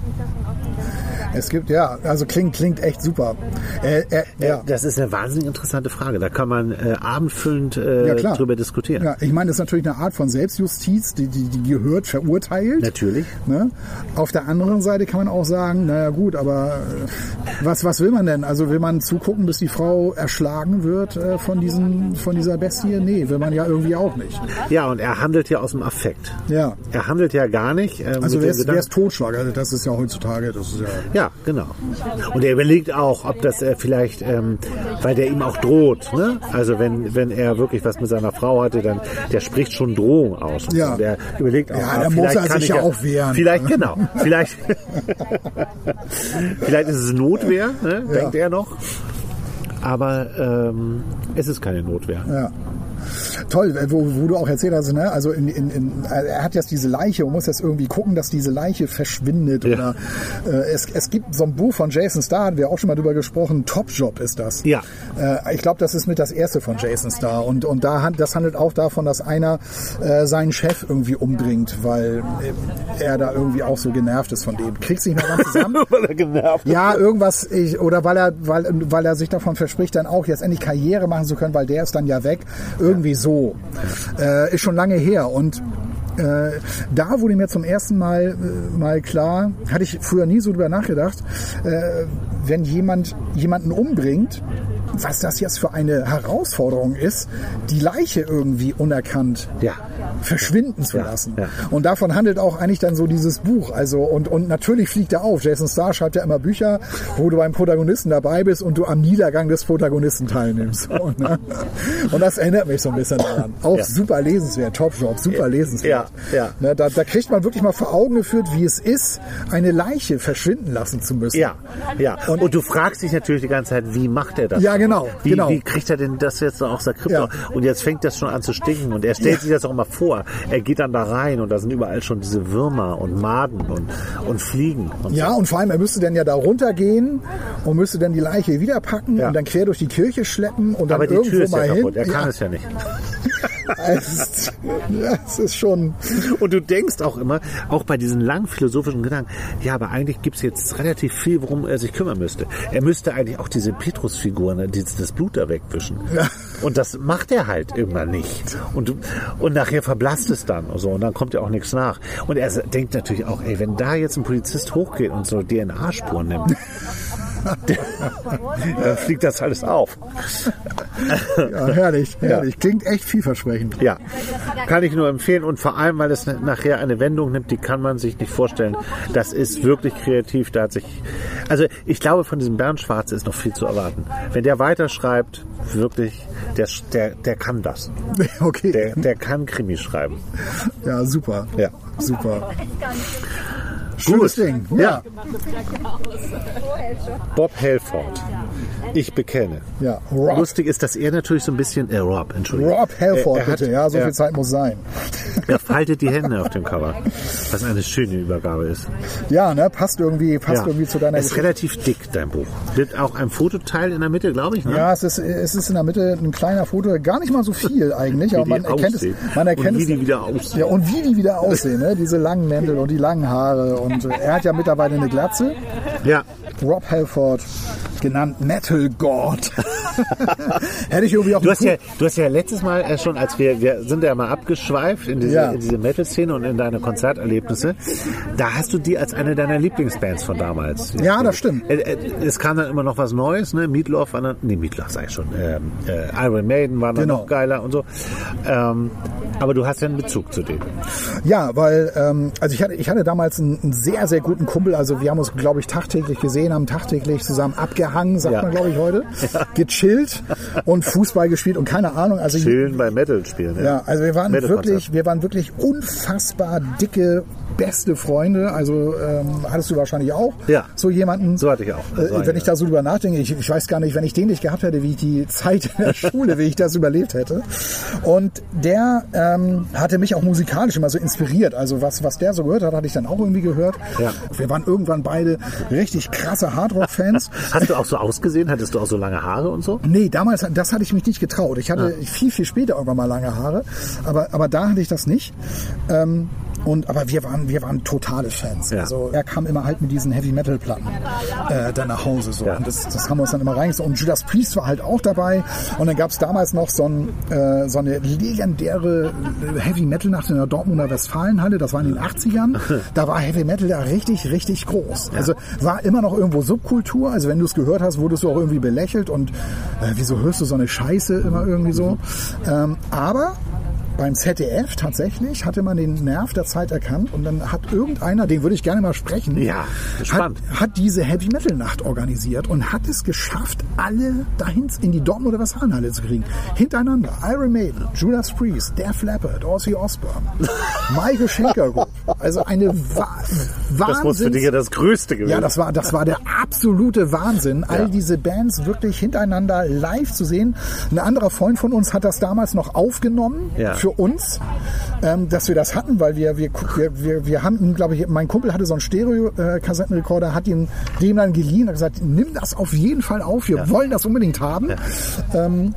Es gibt, ja, also klingt, klingt echt super. Äh, äh, ja. Das ist eine wahnsinnig interessante Frage. Da kann man äh, abendfüllend äh, Ja, drüber diskutieren. Ja, ich meine, das ist natürlich eine Art von Selbstjustiz, die, die, die gehört verurteilt. Natürlich. Ne? Auf der anderen Seite kann man auch sagen, naja gut, aber äh, was, was will man denn? Also will man zugucken, bis die Frau erschlagen wird äh, von, diesen, von dieser Bestie? Nee, will man ja irgendwie auch nicht. Ja, und er handelt ja aus dem Affekt. Ja. Er handelt ja gar nicht. Also wer ist, Totschlag? Also das ist ja heutzutage, das ist ja... Ja, genau. Und er überlegt auch, ob das äh, vielleicht, ähm, weil der ihm auch droht. Ne? Also wenn, wenn er wirklich was mit seiner Frau hatte, dann der spricht schon Drohung aus. Und Ja. so. Der überlegt auch, Ja, ah, da muss er sich ich ja auch wehren. Vielleicht, genau. Vielleicht, vielleicht ist es Notwehr, ne? Ja. denkt er noch. Aber ähm, es ist keine Notwehr. Ja. Toll, äh, wo, wo du auch erzählt hast, ne? also in, in, in, er hat jetzt diese Leiche und muss jetzt irgendwie gucken, dass diese Leiche verschwindet. Ja. Oder äh, es, es gibt so ein Buch von Jason Starr, hatten wir auch schon mal drüber gesprochen, Top Job ist das. Ja. Äh, ich glaube, das ist mit das erste von Jason Starr. Und, und da, das handelt auch davon, dass einer äh, seinen Chef irgendwie umbringt, weil äh, er da irgendwie auch so genervt ist von dem. Kriegst nicht mehr ganz zusammen. Weil er genervt Ja, irgendwas, ich, oder weil er, weil, weil er sich davon verspricht, dann auch jetzt endlich Karriere machen zu können, weil der ist dann ja weg. Irgendwie so. Äh, ist schon lange her. Und äh, da wurde mir zum ersten Mal äh, mal klar, hatte ich früher nie so drüber nachgedacht, äh, wenn jemand jemanden umbringt, was das jetzt für eine Herausforderung ist, die Leiche irgendwie unerkannt Ja. verschwinden zu Ja, lassen. ja. Und davon handelt auch eigentlich dann so dieses Buch. Also und, und natürlich fliegt er auf. Jason Starr schreibt ja immer Bücher, wo du beim Protagonisten dabei bist und du am Niedergang des Protagonisten teilnimmst. Und, ne? und das erinnert mich so ein bisschen daran. Auch super lesenswert, Top Job, super lesenswert. Ja, ja. Ne, da, da kriegt man wirklich mal vor Augen geführt, wie es ist, eine Leiche verschwinden lassen zu müssen. Ja, ja. Und, du fragst dich natürlich die ganze Zeit, wie macht er das? Ja, genau, Wie, genau. wie kriegt er denn das jetzt aus der Krypto? Ja. Und jetzt fängt das schon an zu stinken und er stellt Ja. sich das auch immer vor. Er geht dann da rein und da sind überall schon diese Würmer und Maden und, und Fliegen. Und Ja, und vor allem, er müsste dann ja da runtergehen und müsste dann die Leiche wieder packen Ja. und dann quer durch die Kirche schleppen und dann Aber die irgendwo Tür ist ja mal kaputt. hin. Er kann ja. es ja nicht. Es, das ist schon. Und du denkst auch immer, auch bei diesen langen philosophischen Gedanken, ja, aber eigentlich gibt es jetzt relativ viel, worum er sich kümmern müsste. Er müsste eigentlich auch diese Petrusfiguren, das Blut da wegwischen. Ja. Und das macht er halt immer nicht. Und, und nachher verblasst es dann und so. Und dann kommt ja auch nichts nach. Und er denkt natürlich auch, ey, wenn da jetzt ein Polizist hochgeht und so DNA-Spuren nimmt, dann fliegt das alles auf. Ja, herrlich, herrlich. Klingt echt vielversprechend. Ja, kann ich nur empfehlen und vor allem, weil es nachher eine Wendung nimmt, die kann man sich nicht vorstellen. Das ist wirklich kreativ. Da hat sich, also ich glaube, von diesem Bernd Schwarze ist noch viel zu erwarten. Wenn der weiterschreibt, wirklich, der, der, der kann das. Okay. Der, der kann Krimi schreiben. Ja, super. Ja. Super. Schönes Ding. Ja. Bob Helford. Ich bekenne. Ja. Rob, Lustig ist, dass er natürlich so ein bisschen, äh, Rob, Entschuldigung. Rob Halford, Er- er hat- bitte. Ja, so er- viel Zeit muss sein. Er faltet die Hände auf dem Cover. Was eine schöne Übergabe ist. Ja, ne, passt irgendwie, passt irgendwie zu deiner Es ist relativ dick, dein Buch. Mit auch einem Fototeil in der Mitte, glaube ich. Ne? Ja, es ist, es ist in der Mitte ein kleiner Foto, gar nicht mal so viel eigentlich, aber man erkennt es. aussehen. Man erkennt Und wie es. die wieder aussehen. Ja, und wie die wieder aussehen, ne? diese langen Mäntel und die langen Haare. Und äh, er hat ja mittlerweile eine Glatze. Ja. Rob Halford, genannt Metal God. Hätte ich irgendwie auch Du hast, ja, du hast ja letztes Mal äh, schon, als wir, wir sind ja mal abgeschweift in diese, Ja. in diese Metal-Szene und in deine Konzerterlebnisse, da hast du die als eine deiner Lieblingsbands von damals. Ja, das stimmt. Äh, äh, Es kam dann immer noch was Neues, ne? Meatloaf war dann, nee, Meatloaf sag ich schon, ähm, äh, Iron Maiden war dann Genau. noch geiler und so. Ähm, aber du hast ja einen Bezug zu denen. Ja, weil ähm, also ich hatte, ich hatte damals einen, einen sehr, sehr guten Kumpel. Also wir haben uns, glaube ich, tagtäglich gesehen, haben tagtäglich zusammen abgehangen, sagt Ja. man, glaube ich, heute. Gechillt und Fußball gespielt und keine Ahnung. Also Chillen bei Metal spielen. Ja, also wir waren wirklich, wir waren wirklich unfassbar dicke, beste Freunde. Also ähm, hattest du wahrscheinlich auch Ja. so jemanden. So hatte ich auch. Äh, So wenn ich da so drüber nachdenke, ich, ich weiß gar nicht, wenn ich den nicht gehabt hätte, wie ich die Zeit in der Schule, wie ich das überlebt hätte. Und der ähm, hatte mich auch musikalisch immer so inspiriert. Also was, was der so gehört hat, hatte ich dann auch irgendwie gehört. Ja. Wir waren irgendwann beide richtig krasse Hardrock-Fans. Hast du auch so ausgesehen? Hattest du auch so lange Haare und so? Nee, damals, das hatte ich mich nicht getraut. Ich hatte Ah. viel, viel später irgendwann mal lange Haare, aber, aber da hatte ich das nicht. Ähm, und, aber wir waren, wir waren totale Fans. Ja. Also er kam immer halt mit diesen Heavy Metal Platten äh, dann nach Hause so. Ja. Und das, das haben wir uns dann immer reingezogen. Und Judas Priest war halt auch dabei. Und dann gab es damals noch so, ein, äh, so eine legendäre Heavy Metal Nacht in der Dortmunder Westfalenhalle. Das war in den 80ern. Da war Heavy Metal da richtig, richtig groß. Also war immer noch irgendwo Subkultur. Also wenn du es gehört hast, wurdest du auch irgendwie belächelt und äh, wieso hörst du so eine Scheiße immer irgendwie so. Ähm, aber beim ZDF tatsächlich hatte man den Nerv der Zeit erkannt und dann hat irgendeiner, den würde ich gerne mal sprechen, Ja, hat, hat diese Heavy Metal Nacht organisiert und hat es geschafft, alle dahin in die Dortmunder Westfalenhalle zu kriegen. Hintereinander. Iron Maiden, Judas Priest, Def Leppard, Ozzy Osbourne, Michael Schenker Group. Also eine Wa Das muss für dich ja das Größte gewesen Ja, das war, das war der absolute Wahnsinn, all diese Bands wirklich hintereinander live zu sehen. Ein anderer Freund von uns hat das damals noch aufgenommen Ja. Für uns, ähm, dass wir das hatten, weil wir, wir, wir, wir, haben glaube ich, mein Kumpel hatte so einen Stereo-Kassettenrekorder, hat ihn dem dann geliehen, hat gesagt, nimm das auf jeden Fall auf, wir wollen das unbedingt haben. Ähm,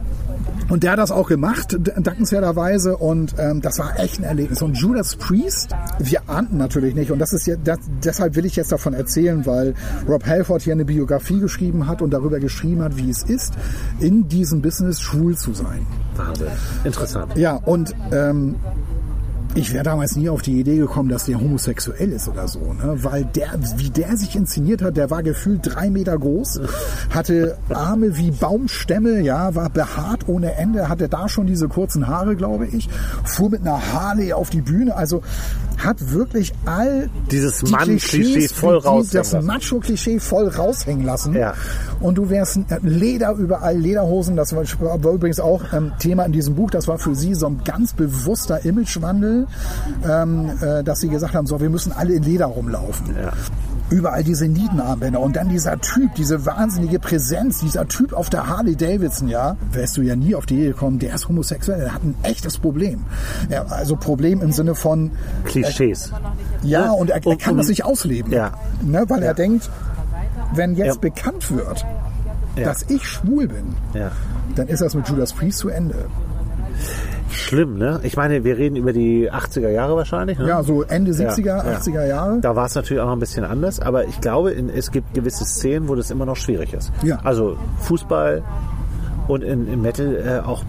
und der hat das auch gemacht, dankenswerterweise. Und ähm, das war echt ein Erlebnis. Und Judas Priest, wir ahnten natürlich nicht. Und das ist ja, das, deshalb will ich jetzt davon erzählen, weil Rob Halford hier eine Biografie geschrieben hat und darüber geschrieben hat, wie es ist, in diesem Business schwul zu sein. Wahnsinn. Interessant. Ja, und ähm, ich wäre damals nie auf die Idee gekommen, dass der homosexuell ist oder so, ne? weil der, wie der sich inszeniert hat, der war gefühlt drei Meter groß, hatte Arme wie Baumstämme, ja, war behaart ohne Ende, hatte da schon diese kurzen Haare, glaube ich, fuhr mit einer Harley auf die Bühne, also hat wirklich all Dieses die Mann-Klischee voll raushängen Das. Macho-Klischee voll raushängen lassen. Ja. Und du wärst äh, Leder überall, Lederhosen, das war, war übrigens auch ähm, Thema in diesem Buch, das war für sie so ein ganz bewusster Imagewandel, ähm, äh, dass sie gesagt haben, so, wir müssen alle in Leder rumlaufen. Ja. Überall diese Nietenarmbänder und dann dieser Typ, diese wahnsinnige Präsenz, dieser Typ auf der Harley Davidson, ja, wärst du ja nie auf die Idee gekommen, der ist homosexuell, der hat ein echtes Problem. Ja, also Problem im Sinne von, Klischees. ja, und er, er kann das nicht ausleben. Ja. Ne, weil er denkt, wenn jetzt Ja. bekannt wird, Ja. dass ich schwul bin, Ja. dann ist das mit Judas Priest zu Ende. Schlimm, ne? Ich meine, wir reden über die 80er Jahre wahrscheinlich. Ne? Ja, so Ende 70er, Ja, ja. 80er Jahre. Da war es natürlich auch noch ein bisschen anders, aber ich glaube, es gibt gewisse Szenen, wo das immer noch schwierig ist. Ja. Also Fußball und in, im Metal äh, auch,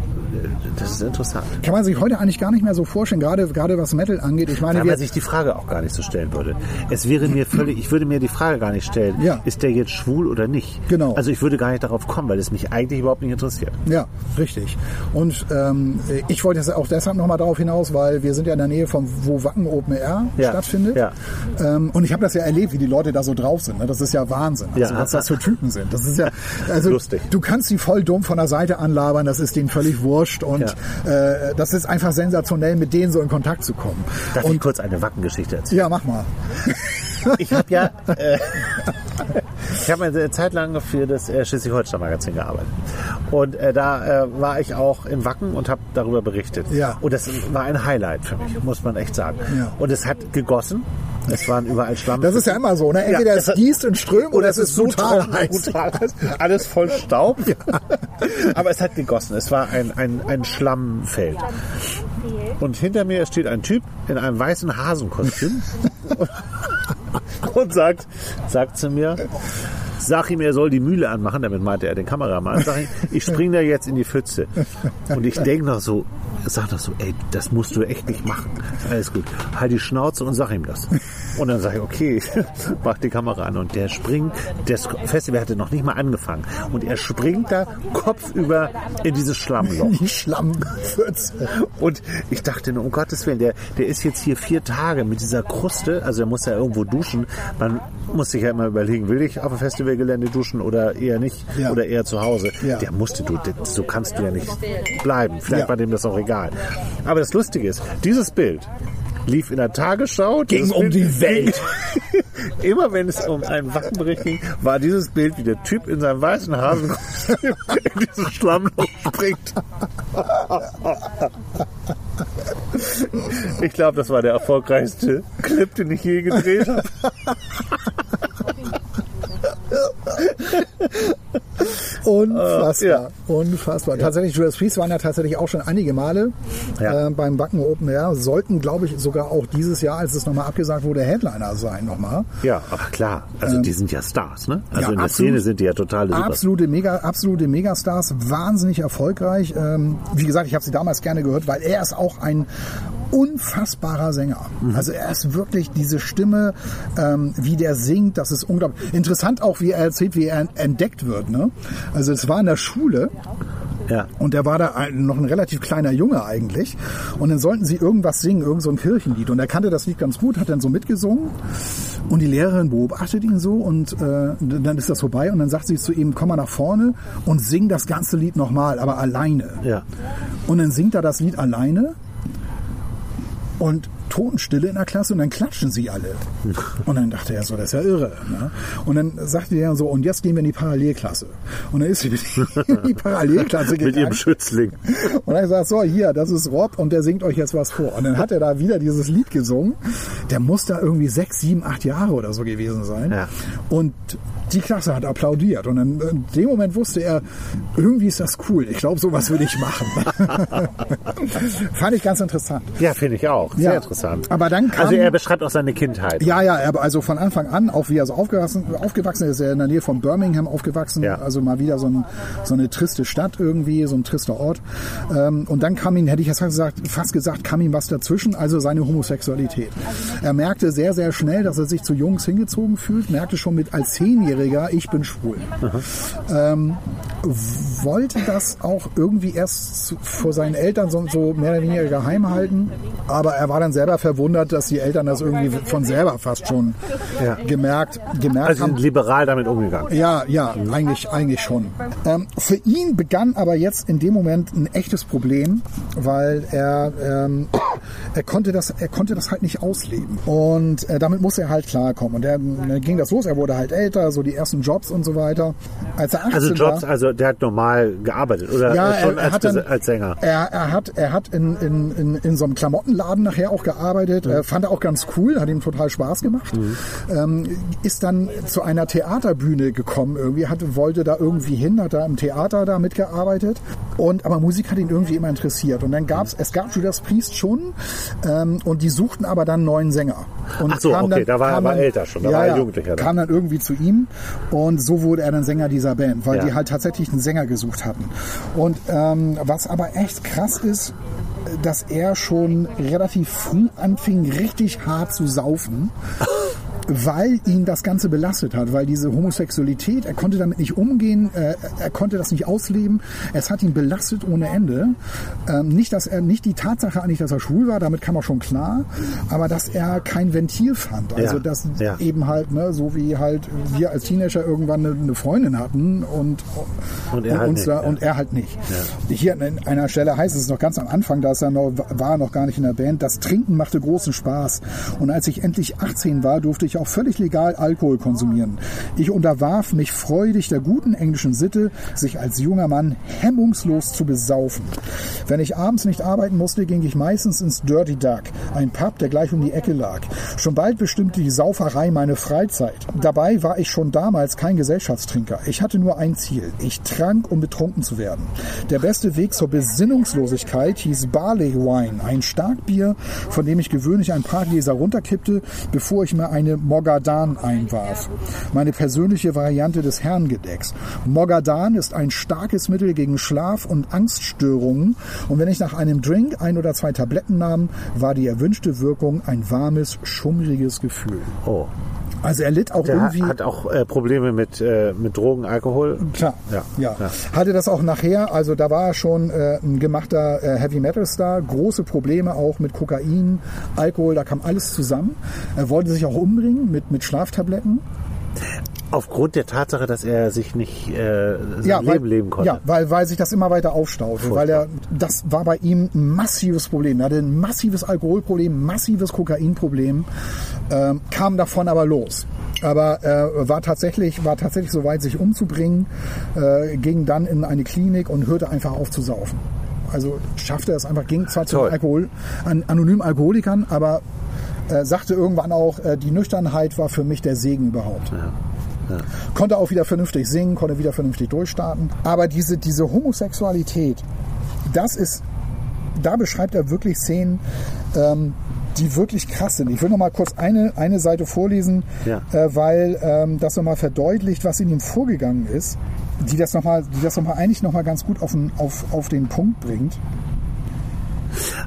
das ist interessant. Kann man sich heute eigentlich gar nicht mehr so vorstellen, gerade, gerade was Metal angeht. Ich meine, Weil man sich die Frage auch gar nicht so stellen würde. Es wäre mir völlig, ich würde mir die Frage gar nicht stellen, Ja. ist der jetzt schwul oder nicht? Genau. Also ich würde gar nicht darauf kommen, weil es mich eigentlich überhaupt nicht interessiert. Ja, richtig. Und ähm, ich wollte jetzt auch deshalb nochmal darauf hinaus, weil wir sind ja in der Nähe von wo Wacken Open Air Ja, stattfindet. ja. Ähm, und ich habe das ja erlebt, wie die Leute da so drauf sind. Ne? Das ist ja Wahnsinn, also, Ja. was das für Typen sind. Das ist ja also Lustig. Du kannst die voll dumm von der Seite anlabern, das ist denen völlig wurscht. Und äh, das ist einfach sensationell, mit denen so in Kontakt zu kommen. Darf ich Und kurz eine Wackengeschichte erzählen? ja, mach mal. Ich habe ja, äh, ich habe eine Zeit lang für das äh, Schleswig-Holstein-Magazin gearbeitet. Und äh, da äh, war ich auch in Wacken und habe darüber berichtet. Ja. Und das war ein Highlight für mich, muss man echt sagen. Ja. Und es hat gegossen. Es waren überall Schlamm. Das ist ja immer so, ne? Entweder Ja, es gießt in Strömen oder, es ist brutal trocken, heiß. brutal heiß. Alles voll Staub. Aber es hat gegossen. Es war ein, ein, ein Schlammfeld. Und hinter mir steht ein Typ in einem weißen Hasenkostüm und sagt, sagt zu mir, sag ihm, er soll die Mühle anmachen, damit meinte er den Kameramann. Sag ihm, ich spring da jetzt in die Pfütze. Und ich denke noch so, sag doch so, ey, das musst du echt nicht machen. Alles gut. Halt die Schnauze und sag ihm das. Und dann sage ich, okay, mach die Kamera an. Und der springt, das Festival hatte noch nicht mal angefangen. Und er springt da kopfüber in dieses Schlammloch. Die Schlammpfütze. Und ich dachte nur, um Gottes Willen, der, der ist jetzt hier vier Tage mit dieser Kruste, also er muss ja irgendwo duschen. Man muss sich ja immer überlegen, will ich auf dem Festivalgelände duschen oder eher nicht Ja. oder eher zu Hause. Ja. Der musste du, so kannst du ja nicht bleiben. Vielleicht Ja. war dem das auch egal. Aber das Lustige ist, dieses Bild lief in der Tagesschau. Ging um Bild- die Welt. Immer wenn es um einen Wachenbericht ging, war dieses Bild, wie der Typ in seinem weißen Hasenkostüm in dieses Schlammloch springt. Ich glaube, das war der erfolgreichste Clip, den ich je gedreht habe. Unfassbar, Ja. unfassbar. Tatsächlich, Judas Priest waren ja tatsächlich auch schon einige Male Ja. äh, beim Wacken Open Air. Sollten, glaube ich, sogar auch dieses Jahr, als es nochmal abgesagt wurde, Headliner sein nochmal. Ja, aber klar, also die sind ja Stars, ne? Also Ähm, ja, in der absolut. Szene sind die ja totale Super. Absolute, Mega, absolute Megastars, wahnsinnig erfolgreich. Ähm, wie gesagt, ich habe sie damals gerne gehört, weil er ist auch ein unfassbarer Sänger. Mhm. Also er ist wirklich diese Stimme, ähm, wie der singt, das ist unglaublich. Interessant auch, wie er erzählt, wie er entdeckt wird. Ne? Also es war in der Schule. Ja. Und der war da ein, noch ein relativ kleiner Junge eigentlich. Und dann sollten sie irgendwas singen, irgend so ein Kirchenlied. Und er kannte das Lied ganz gut, hat dann so mitgesungen. Und die Lehrerin beobachtet ihn so und äh, dann ist das vorbei. Und dann sagt sie zu ihm, komm mal nach vorne und sing das ganze Lied nochmal, aber alleine. Ja. Und dann singt er das Lied alleine und Totenstille in der Klasse und dann klatschen sie alle. Und dann dachte er so, das ist ja irre. Ne? Und dann sagte er so, und jetzt gehen wir in die Parallelklasse. Und dann ist sie in die Parallelklasse Mit ihrem gegangen. Schützling. Und er sagt, so, hier, das ist Rob und der singt euch jetzt was vor. Und dann hat er da wieder dieses Lied gesungen. Der muss da irgendwie sechs, sieben, acht Jahre oder so gewesen sein. Ja. Und die Klasse hat applaudiert. Und dann, in dem Moment wusste er, irgendwie ist das cool. Ich glaube, sowas würde ich machen. Fand ich ganz interessant. Ja, finde ich auch. Sehr Ja. interessant. Aber dann kam- also er beschreibt auch seine Kindheit. Ja, ja, aber also von Anfang an, auch wie er so aufgewachsen, aufgewachsen ist, er in der Nähe von Birmingham aufgewachsen, Ja. also mal wieder so, ein, so eine triste Stadt irgendwie, so ein trister Ort. Ähm, und dann kam ihm, hätte ich jetzt fast gesagt, fast gesagt, kam ihm was dazwischen, also seine Homosexualität. Er merkte sehr, sehr schnell, dass er sich zu Jungs hingezogen fühlt, merkte schon mit als Zehnjähriger, ich bin schwul. Ähm, wollte das auch irgendwie erst vor seinen Eltern so, so mehr oder weniger geheim halten, aber er war dann selber verwundert, dass die Eltern das irgendwie von selber fast schon Ja. gemerkt, gemerkt Also haben. sind liberal damit umgegangen. Ja, ja, eigentlich, eigentlich schon. Ähm, für ihn begann aber jetzt in dem Moment ein echtes Problem, weil er, ähm, er konnte das, er konnte das halt nicht ausleben. Und äh, damit musste er halt klarkommen. Und dann ging das los. Er wurde halt älter, so die ersten Jobs und so weiter. Als er 18 Also Jobs, war, also der hat normal gearbeitet oder ja, schon er, er als, hat dann, als Sänger? Er, er hat, er hat in, in, in, in so einem Klamottenladen nachher auch gearbeitet. Äh, fand er auch ganz cool, hat ihm total Spaß gemacht. Ähm, ist dann zu einer Theaterbühne gekommen irgendwie, hatte, wollte da irgendwie hin, hat da im Theater da mitgearbeitet. Und aber Musik hat ihn irgendwie immer interessiert. Und dann gab's, es gab Judas Priest schon, ähm, und die suchten aber dann einen neuen Sänger. Und Ach so, okay, da war er aber älter schon, da ja, war er Jugendlicher dann. Kam dann irgendwie zu ihm und so wurde er dann Sänger dieser Band, weil Ja. die halt tatsächlich einen Sänger gesucht hatten. Und ähm, was aber echt krass ist, dass er schon relativ früh anfing, richtig hart zu saufen. Weil ihn das Ganze belastet hat, weil diese Homosexualität, er konnte damit nicht umgehen, äh, er konnte das nicht ausleben, es hat ihn belastet ohne Ende. Ähm, nicht, dass er, nicht die Tatsache eigentlich, dass er schwul war, damit kam er schon klar, aber dass er kein Ventil fand. Also Ja, dass ja. eben halt, ne, so wie halt wir als Teenager irgendwann eine, eine Freundin hatten und, Und er halt uns nicht, da, ja. und er halt nicht. Hier an einer Stelle heißt es noch ganz am Anfang, da ist er noch, war er noch gar nicht in der Band, das Trinken machte großen Spaß. Und als ich endlich 18 war, durfte ich auch völlig legal Alkohol konsumieren. Ich unterwarf mich freudig der guten englischen Sitte, sich als junger Mann hemmungslos zu besaufen. Wenn ich abends nicht arbeiten musste, ging ich meistens ins Dirty Duck, ein Pub, der gleich um die Ecke lag. Schon bald bestimmte die Sauferei meine Freizeit. Dabei war ich schon damals kein Gesellschaftstrinker. Ich hatte nur ein Ziel. Ich trank, um betrunken zu werden. Der beste Weg zur Besinnungslosigkeit hieß Barley Wine, ein Starkbier, von dem ich gewöhnlich ein paar Gläser runterkippte, bevor ich mir eine Mogadan einwarf. Meine persönliche Variante des Herrngedecks. Mogadan ist ein starkes Mittel gegen Schlaf- und Angststörungen und wenn ich nach einem Drink ein oder zwei Tabletten nahm, war die erwünschte Wirkung ein warmes, schummriges Gefühl. Oh. Also er litt auch Der irgendwie... hat auch äh, Probleme mit, äh, mit Drogen, Alkohol. Klar, Ja, ja. ja. Hatte das auch nachher, also da war er schon äh, ein gemachter äh, Heavy Metal Star, große Probleme auch mit Kokain, Alkohol, da kam alles zusammen. Er wollte sich auch umbringen mit, mit Schlaftabletten. Aufgrund der Tatsache, dass er sich nicht äh, sein Ja, Leben weil, leben konnte. ja weil, weil sich das immer weiter aufstaute. Weil er, das war bei ihm ein massives Problem. Er hatte ein massives Alkoholproblem, massives Kokainproblem, ähm, kam davon aber los. Aber äh, war tatsächlich war tatsächlich so weit, sich umzubringen, äh, ging dann in eine Klinik und hörte einfach auf zu saufen. Also schaffte er es einfach, ging zwar zu Alkohol, an anonymen Alkoholikern, aber äh, sagte irgendwann auch, äh, die Nüchternheit war für mich der Segen überhaupt. Konnte auch wieder vernünftig singen, konnte wieder vernünftig durchstarten. Aber diese, diese Homosexualität, das ist, da beschreibt er wirklich Szenen, ähm, die wirklich krass sind. Ich will noch mal kurz eine, eine Seite vorlesen, Ja. äh, weil ähm, das nochmal verdeutlicht, was in ihm vorgegangen ist, die das nochmal, die das nochmal eigentlich nochmal ganz gut auf den, auf, auf den Punkt bringt.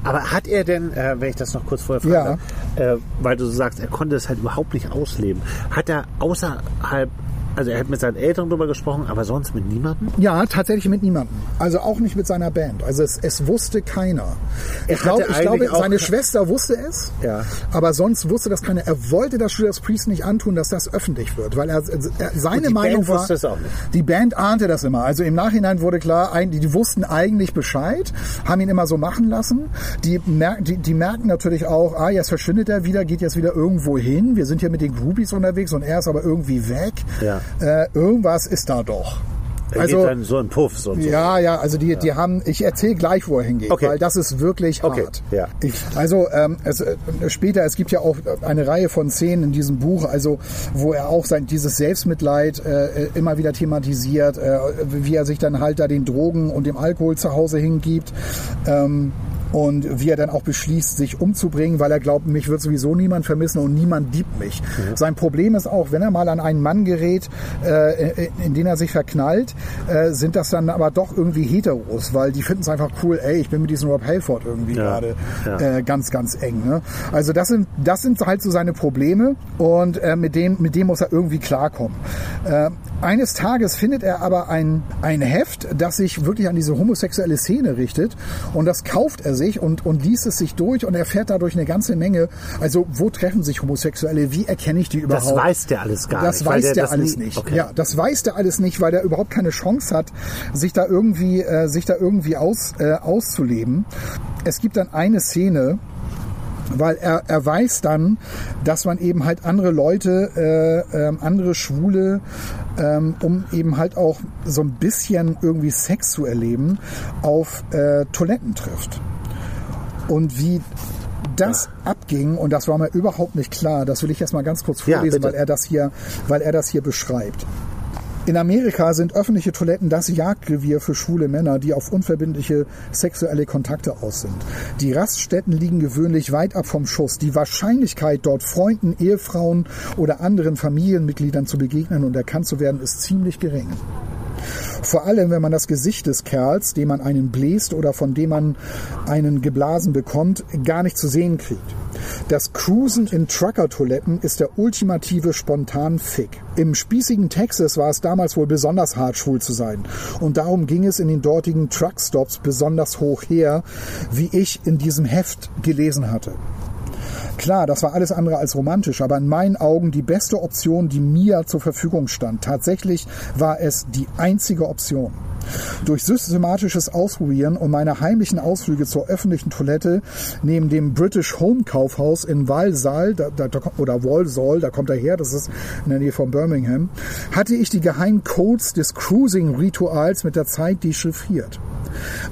Aber hat er denn, äh, wenn ich das noch kurz vorher frage, äh, weil du so sagst, er konnte es halt überhaupt nicht ausleben, hat er außerhalb, also er hat mit seinen Eltern drüber gesprochen, aber sonst mit niemandem? Ja, tatsächlich mit niemandem. Also auch nicht mit seiner Band. Also es, es wusste keiner. Er Ich, glaub, ich glaube, seine Schwester wusste es, Ja. aber sonst wusste das keiner. Er wollte das Judas Priest nicht antun, dass das öffentlich wird, weil er, er seine die Meinung Band war. wusste es auch nicht. Die Band ahnte das immer. Also im Nachhinein wurde klar, die, wussten eigentlich Bescheid, haben ihn immer so machen lassen. Die, mer die, die merken natürlich auch, ah, jetzt verschwindet er wieder, geht jetzt wieder irgendwo hin. Wir sind hier mit den Groupies unterwegs und er ist aber irgendwie weg. Ja. Äh, irgendwas ist da doch. Er Also- dann so in Puffs und so. Ja, ja, also die, die haben, ich erzähle gleich, wo er hingeht, Okay. weil das ist wirklich Okay, hart. ja. Ich, also ähm, es, äh, später, es gibt ja auch eine Reihe von Szenen in diesem Buch, also wo er auch sein dieses Selbstmitleid äh, immer wieder thematisiert, äh, wie er sich dann halt da den Drogen und dem Alkohol zu Hause hingibt. Ähm, und wie er dann auch beschließt, sich umzubringen, weil er glaubt, mich wird sowieso niemand vermissen und niemand liebt mich. Sein Problem ist auch, wenn er mal an einen Mann gerät, äh, in den er sich verknallt, äh, sind das dann aber doch irgendwie Heteros, weil die finden es einfach cool, ey, ich bin mit diesem Rob Halford irgendwie Ja, gerade ja. äh, ganz, ganz eng. Ne? Also das sind, das sind halt so seine Probleme und äh, mit, dem, mit dem muss er irgendwie klarkommen. Äh, eines Tages findet er aber ein, ein Heft, das sich wirklich an diese homosexuelle Szene richtet und das kauft er sich und, und liest es sich durch und erfährt dadurch eine ganze Menge. Also wo treffen sich Homosexuelle, wie erkenne ich die überhaupt? Das weiß der alles gar das nicht. weiß der der das alles nie- nicht. Okay. Ja, das weiß der alles nicht, weil der überhaupt keine Chance hat, sich da irgendwie, äh, sich da irgendwie aus, äh, auszuleben. Es gibt dann eine Szene, weil er, er weiß dann, dass man eben halt andere Leute, äh, ähm, andere Schwule, ähm, um eben halt auch so ein bisschen irgendwie Sex zu erleben, auf äh, Toiletten trifft. Und wie das abging, und das war mir überhaupt nicht klar, das will ich erst mal ganz kurz Ja, vorlesen, bitte. weil er das hier, weil er das hier beschreibt. In Amerika sind öffentliche Toiletten das Jagdrevier für schwule Männer, die auf unverbindliche sexuelle Kontakte aus sind. Die Raststätten liegen gewöhnlich weit ab vom Schuss. Die Wahrscheinlichkeit, dort Freunden, Ehefrauen oder anderen Familienmitgliedern zu begegnen und erkannt zu werden, ist ziemlich gering. Vor allem, wenn man das Gesicht des Kerls, dem man einen bläst oder von dem man einen geblasen bekommt, gar nicht zu sehen kriegt. Das Cruisen in Trucker-Toiletten ist der ultimative Spontan-Fick. Im spießigen Texas war es damals wohl besonders hart, schwul zu sein. Und darum ging es in den dortigen Truckstops besonders hoch her, wie ich in diesem Heft gelesen hatte. Klar, das war alles andere als romantisch, aber in meinen Augen die beste Option, die mir zur Verfügung stand. Tatsächlich war es die einzige Option. Durch systematisches Ausprobieren und meine heimlichen Ausflüge zur öffentlichen Toilette neben dem British Home Kaufhaus in Walsall da, da, oder Walsall, da kommt er her, das ist in der Nähe von Birmingham, hatte ich die geheimen Codes des Cruising-Rituals mit der Zeit dechiffriert.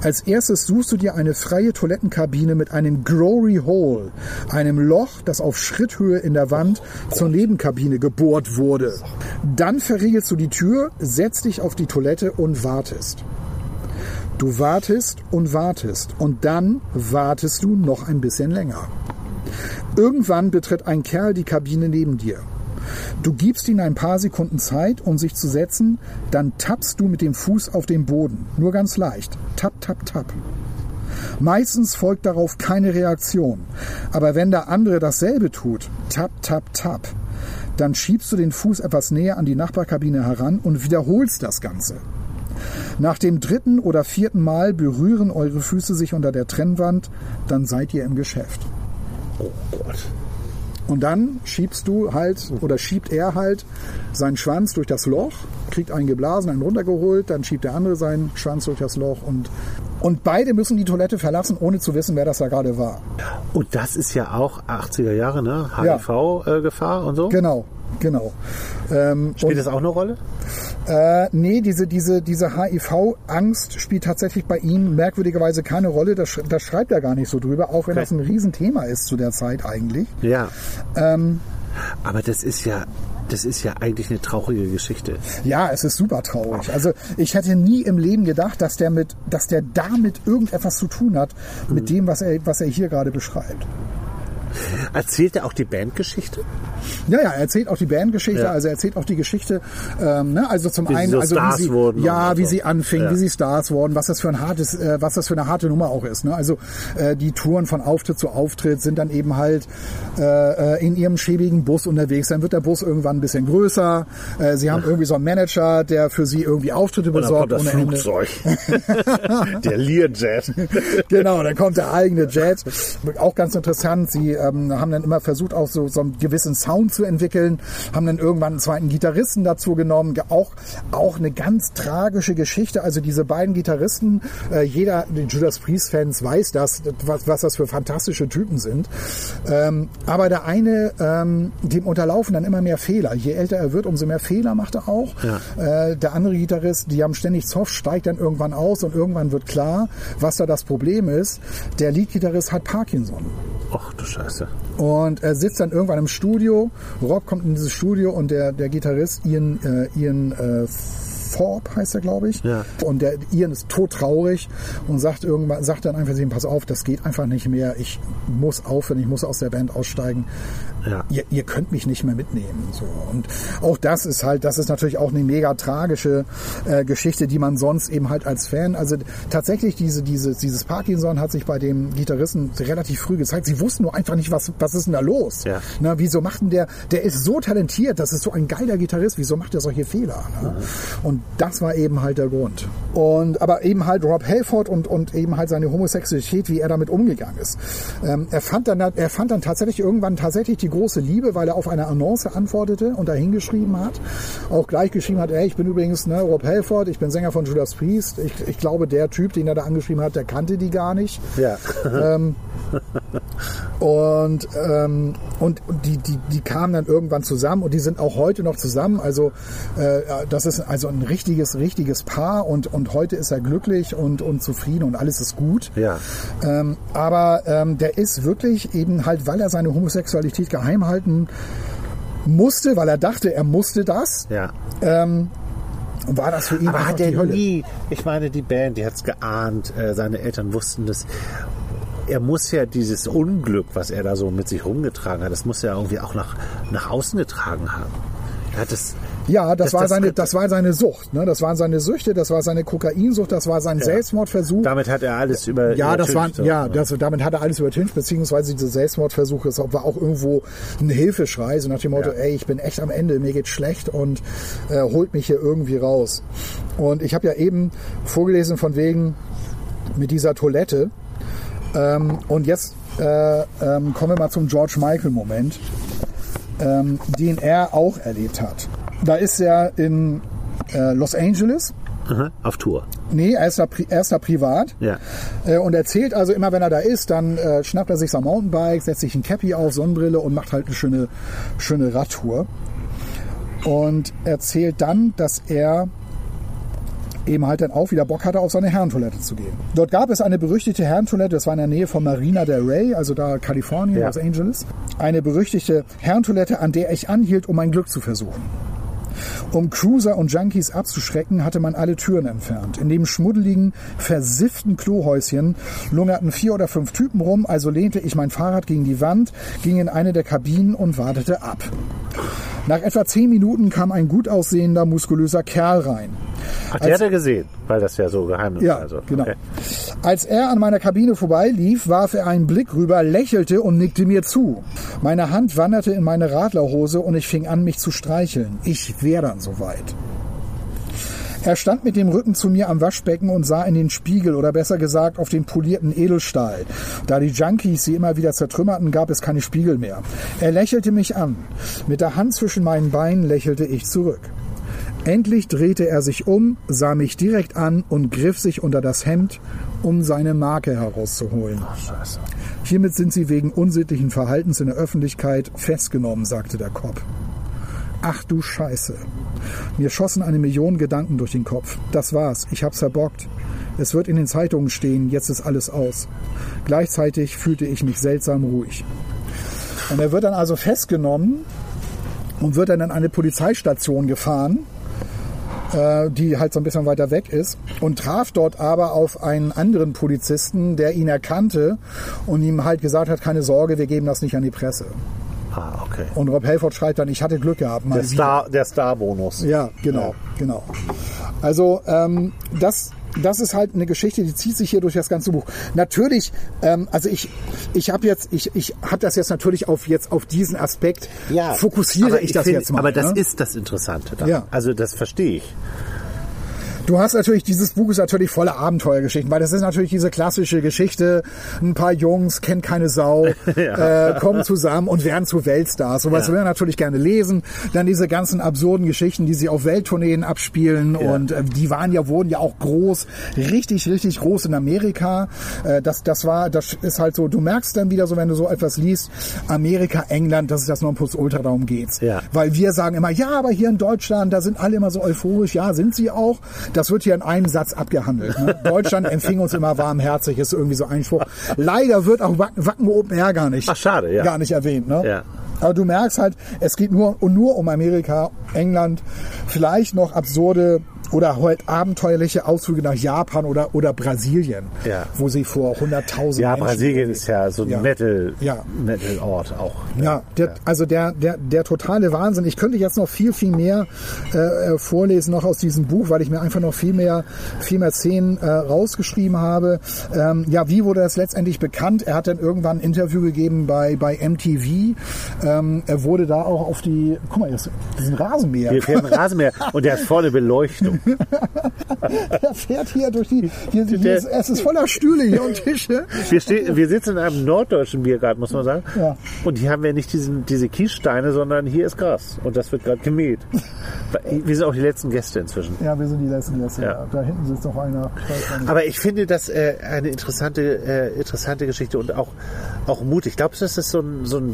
Als erstes suchst du dir eine freie Toilettenkabine mit einem Glory Hole, einem Loch, das auf Schritthöhe in der Wand zur Nebenkabine gebohrt wurde. Dann verriegelst du die Tür, setzt dich auf die Toilette und wartest. Du wartest und wartest und dann wartest du noch ein bisschen länger. Irgendwann betritt ein Kerl die Kabine neben dir. Du gibst ihm ein paar Sekunden Zeit, um sich zu setzen, dann tappst du mit dem Fuß auf den Boden. Nur ganz leicht. Tap, tap, tap. Meistens folgt darauf keine Reaktion. Aber wenn der andere dasselbe tut, tap, tap, tap, dann schiebst du den Fuß etwas näher an die Nachbarkabine heran und wiederholst das Ganze. Nach dem dritten oder vierten Mal berühren eure Füße sich unter der Trennwand, dann seid ihr im Geschäft. Oh Gott. Und dann schiebst du halt, oder schiebt er halt seinen Schwanz durch das Loch, kriegt einen geblasen, einen runtergeholt, dann schiebt der andere seinen Schwanz durch das Loch und, und beide müssen die Toilette verlassen, ohne zu wissen, wer das da gerade war. Und das ist ja auch 80er Jahre, ne? Ja. HIV-Gefahr und so. Genau, genau. Ähm, Spielt das auch eine Rolle? äh, nee, diese, diese, diese HIV-Angst spielt tatsächlich bei ihm merkwürdigerweise keine Rolle. Das, sch- schreibt er gar nicht so drüber, auch wenn Okay. das ein Riesenthema ist zu der Zeit eigentlich. Ja. Ähm, Aber das ist ja, das ist ja eigentlich eine traurige Geschichte. Ja, es ist super traurig. Also ich hätte nie im Leben gedacht, dass der mit, dass der damit irgendetwas zu tun hat mit dem, was er, was er hier gerade beschreibt. Erzählt er auch die Bandgeschichte? Ja, ja, er erzählt auch die Bandgeschichte, Ja. also er erzählt auch die Geschichte, ähm, ne, also zum Wie sie einen, so also Stars wie sie, wurden ja, wie so. sie anfingen, Ja. wie sie Stars wurden, was das für ein hartes, äh, was das für eine harte Nummer auch ist. Ne? Also äh, die Touren von Auftritt zu Auftritt sind dann eben halt äh, äh, in ihrem schäbigen Bus unterwegs. Dann wird der Bus irgendwann ein bisschen größer. Äh, sie haben irgendwie so einen Manager, der für sie irgendwie Auftritte Und dann kommt besorgt das. Flugzeug. der Learjet. genau, dann kommt der eigene Jet. Auch ganz interessant. Sie ähm, haben dann immer versucht, auch so, so einen gewissen Sound zu entwickeln, haben dann irgendwann einen zweiten Gitarristen dazu genommen. Ge- Auch, auch eine ganz tragische Geschichte. Also diese beiden Gitarristen, äh, jeder, die Judas Priest-Fans weiß das, was, was das für fantastische Typen sind. Ähm, aber der eine, ähm, dem unterlaufen dann immer mehr Fehler. Je älter er wird, umso mehr Fehler macht er auch. Äh, der andere Gitarrist, die haben ständig Zoff, steigt dann irgendwann aus und irgendwann wird klar, was da das Problem ist. Der Leadgitarrist hat Parkinson. Ach du Scheiße. Und er sitzt dann irgendwann im Studio. Rob kommt in dieses Studio und der, der Gitarrist Ian, äh, Ian äh, Thorpe heißt er, glaube ich. Ja. Und der Ian ist todtraurig und sagt irgendwann, sagt dann einfach pass auf, das geht einfach nicht mehr. Ich muss aufhören, ich muss aus der Band aussteigen. Ja. Ihr, ihr könnt mich nicht mehr mitnehmen. So. Und auch das ist halt, das ist natürlich auch eine mega tragische äh, Geschichte, die man sonst eben halt als Fan, also tatsächlich diese, diese, dieses Parkinson hat sich bei dem Gitarristen relativ früh gezeigt. Sie wussten nur einfach nicht, was, was ist denn da los? Ja. Na, wieso macht denn der, der ist so talentiert, das ist so ein geiler Gitarrist, wieso macht er solche Fehler? Ne? Und Und das war eben halt der Grund. Und aber eben halt Rob Halford und, und eben halt seine Homosexualität, wie er damit umgegangen ist. Ähm, er, fand dann, er fand dann tatsächlich irgendwann tatsächlich die große Liebe, weil er auf eine Annonce antwortete und dahin geschrieben hat. Auch gleich geschrieben hat, ey, ich bin übrigens ne, Rob Halford, ich bin Sänger von Judas Priest. Ich, ich glaube, der Typ, den er da angeschrieben hat, der kannte die gar nicht. Ja. Ähm, und ähm, und die, die, die kamen dann irgendwann zusammen und die sind auch heute noch zusammen. Also äh, das ist also ein richtiges, richtiges Paar und, und heute ist er glücklich und, und zufrieden und alles ist gut. Ja. Ähm, aber ähm, der ist wirklich eben halt, weil er seine Homosexualität geheim halten musste, weil er dachte, er musste das, Ja. ähm, war das für ihn Aber hat er nie, ich meine, die Band, die hat es geahnt, äh, seine Eltern wussten das. Er muss ja dieses Unglück, was er da so mit sich rumgetragen hat, das muss er irgendwie auch nach, nach außen getragen haben. Er hat das, Ja, das, Das- war das- seine, das war seine Sucht. Ne? Das waren seine Süchte, das war seine Kokainsucht, das war sein Selbstmordversuch. damit hat er alles über. Ja, das war, so. ja, das, damit hat er alles übertüncht, beziehungsweise dieser Selbstmordversuch ist, war auch irgendwo ein Hilfeschrei, so nach dem Motto, Ja. ey, ich bin echt am Ende, mir geht's schlecht und äh, holt mich hier irgendwie raus. Und ich habe ja eben vorgelesen von wegen mit dieser Toilette. Ähm, und jetzt äh, ähm, kommen wir mal zum George Michael-Moment, ähm, den er auch erlebt hat. Da ist er in äh, Los Angeles. Aha, auf Tour. Nee, er ist da, pri- er ist da privat. Ja. Äh, und erzählt also immer, wenn er da ist, dann äh, schnappt er sich sein Mountainbike, setzt sich ein Cappy auf, Sonnenbrille und macht halt eine schöne, schöne Radtour. Und erzählt dann, dass er eben halt dann auch wieder Bock hatte, auf seine Herrentoilette zu gehen. Dort gab es eine berüchtigte Herrentoilette, das war in der Nähe von Marina del Rey, also da Kalifornien, Ja. Los Angeles. Eine berüchtigte Herrentoilette, an der ich anhielt, um mein Glück zu versuchen. Um Cruiser und Junkies abzuschrecken, hatte man alle Türen entfernt. In dem schmuddeligen, versifften Klohäuschen lungerten vier oder fünf Typen rum, also lehnte ich mein Fahrrad gegen die Wand, ging in eine der Kabinen und wartete ab. Nach etwa zehn Minuten kam ein gut aussehender, muskulöser Kerl rein. Ach, der hat er gesehen, weil das ja so geheim ist. Ja, also. genau. Okay. Als er an meiner Kabine vorbeilief, warf er einen Blick rüber, lächelte und nickte mir zu. Meine Hand wanderte in meine Radlerhose und ich fing an, mich zu streicheln. Ich wäre dann soweit. Er stand mit dem Rücken zu mir am Waschbecken und sah in den Spiegel oder besser gesagt auf den polierten Edelstahl. Da die Junkies sie immer wieder zertrümmerten, gab es keine Spiegel mehr. Er lächelte mich an. Mit der Hand zwischen meinen Beinen lächelte ich zurück. Endlich drehte er sich um, sah mich direkt an und griff sich unter das Hemd, um seine Marke herauszuholen. Scheiße. Hiermit sind Sie wegen unsittlichen Verhaltens in der Öffentlichkeit festgenommen, sagte der Cop. Ach du Scheiße. Mir schossen eine Million Gedanken durch den Kopf. Das war's, ich hab's verbockt. Es wird in den Zeitungen stehen, jetzt ist alles aus. Gleichzeitig fühlte ich mich seltsam ruhig. Und er wird dann also festgenommen und wird dann an eine Polizeistation gefahren, äh, die halt so ein bisschen weiter weg ist und traf dort aber auf einen anderen Polizisten, der ihn erkannte und ihm halt gesagt hat, keine Sorge, wir geben das nicht an die Presse. Ah, okay. Und Rob Halford schreibt dann, ich hatte Glück gehabt. Mal Der wieder. Star, Star-Bonus. Ja, genau, genau. Also ähm, das, das ist halt eine Geschichte, die zieht sich hier durch das ganze Buch. Natürlich, ähm, also ich, ich habe jetzt, ich, ich habe das jetzt natürlich auf jetzt auf diesen Aspekt fokussiere aber ich, das finde- jetzt mal. Aber das ne? ist das Interessante. daran. Ja. Also das verstehe ich. Du hast natürlich, dieses Buch ist natürlich voller Abenteuergeschichten, weil das ist natürlich diese klassische Geschichte, ein paar Jungs, kennen keine Sau, äh, kommen zusammen und werden zu Weltstars. Sowas Ja. will man natürlich gerne lesen. Dann diese ganzen absurden Geschichten, die sie auf Welttourneen abspielen Ja. und äh, die waren ja, wurden ja auch groß, richtig, richtig groß in Amerika. Äh, das, das war, das ist halt so, du merkst dann wieder so, wenn du so etwas liest, Amerika, England, das ist das Nonplusultra, darum geht's. Ja. Weil wir sagen immer, ja, aber hier in Deutschland, da sind alle immer so euphorisch. Ja, sind sie auch. Das wird hier in einem Satz abgehandelt. Ne? Deutschland empfing uns immer warmherzig, ist irgendwie so ein Spruch. Leider wird auch Wacken, Open Air gar nicht, Ach, schade, ja. gar nicht erwähnt. Ne? Ja. Aber du merkst halt, es geht nur, nur um Amerika, England, vielleicht noch absurde oder halt abenteuerliche Ausflüge nach Japan oder, oder Brasilien, Ja. wo sie vor 100.000 Ja, Menschen Brasilien ist ja so ein Ja. Metal, Ja. Metal-Ort auch. Ja, der, also der, der, der totale Wahnsinn. Ich könnte jetzt noch viel, viel mehr äh, äh, vorlesen noch aus diesem Buch, weil ich mir einfach noch viel mehr, viel mehr Szenen äh, rausgeschrieben habe. Ähm, ja, wie wurde das letztendlich bekannt? Er hat dann irgendwann ein Interview gegeben bei, bei MTV. Ähm, er wurde da auch auf die, guck mal, jetzt, diesen Rasenmäher. Wir fährt ein Rasenmäher und der hat vorne Beleuchtung. er fährt hier durch die. Hier, hier ist, es ist voller Stühle hier und Tische. Wir, stehen, wir sitzen in einem norddeutschen Biergarten, muss man sagen. Ja. Und hier haben wir nicht diesen, diese Kiessteine, sondern hier ist Gras. Und das wird gerade gemäht. Wir sind auch die letzten Gäste inzwischen. Ja, wir sind die letzten Gäste. Ja. Da hinten sitzt noch einer. Ich. Aber ich finde das äh, eine interessante, äh, interessante Geschichte und auch, auch mutig. Glaubst du, dass das so ein, so ein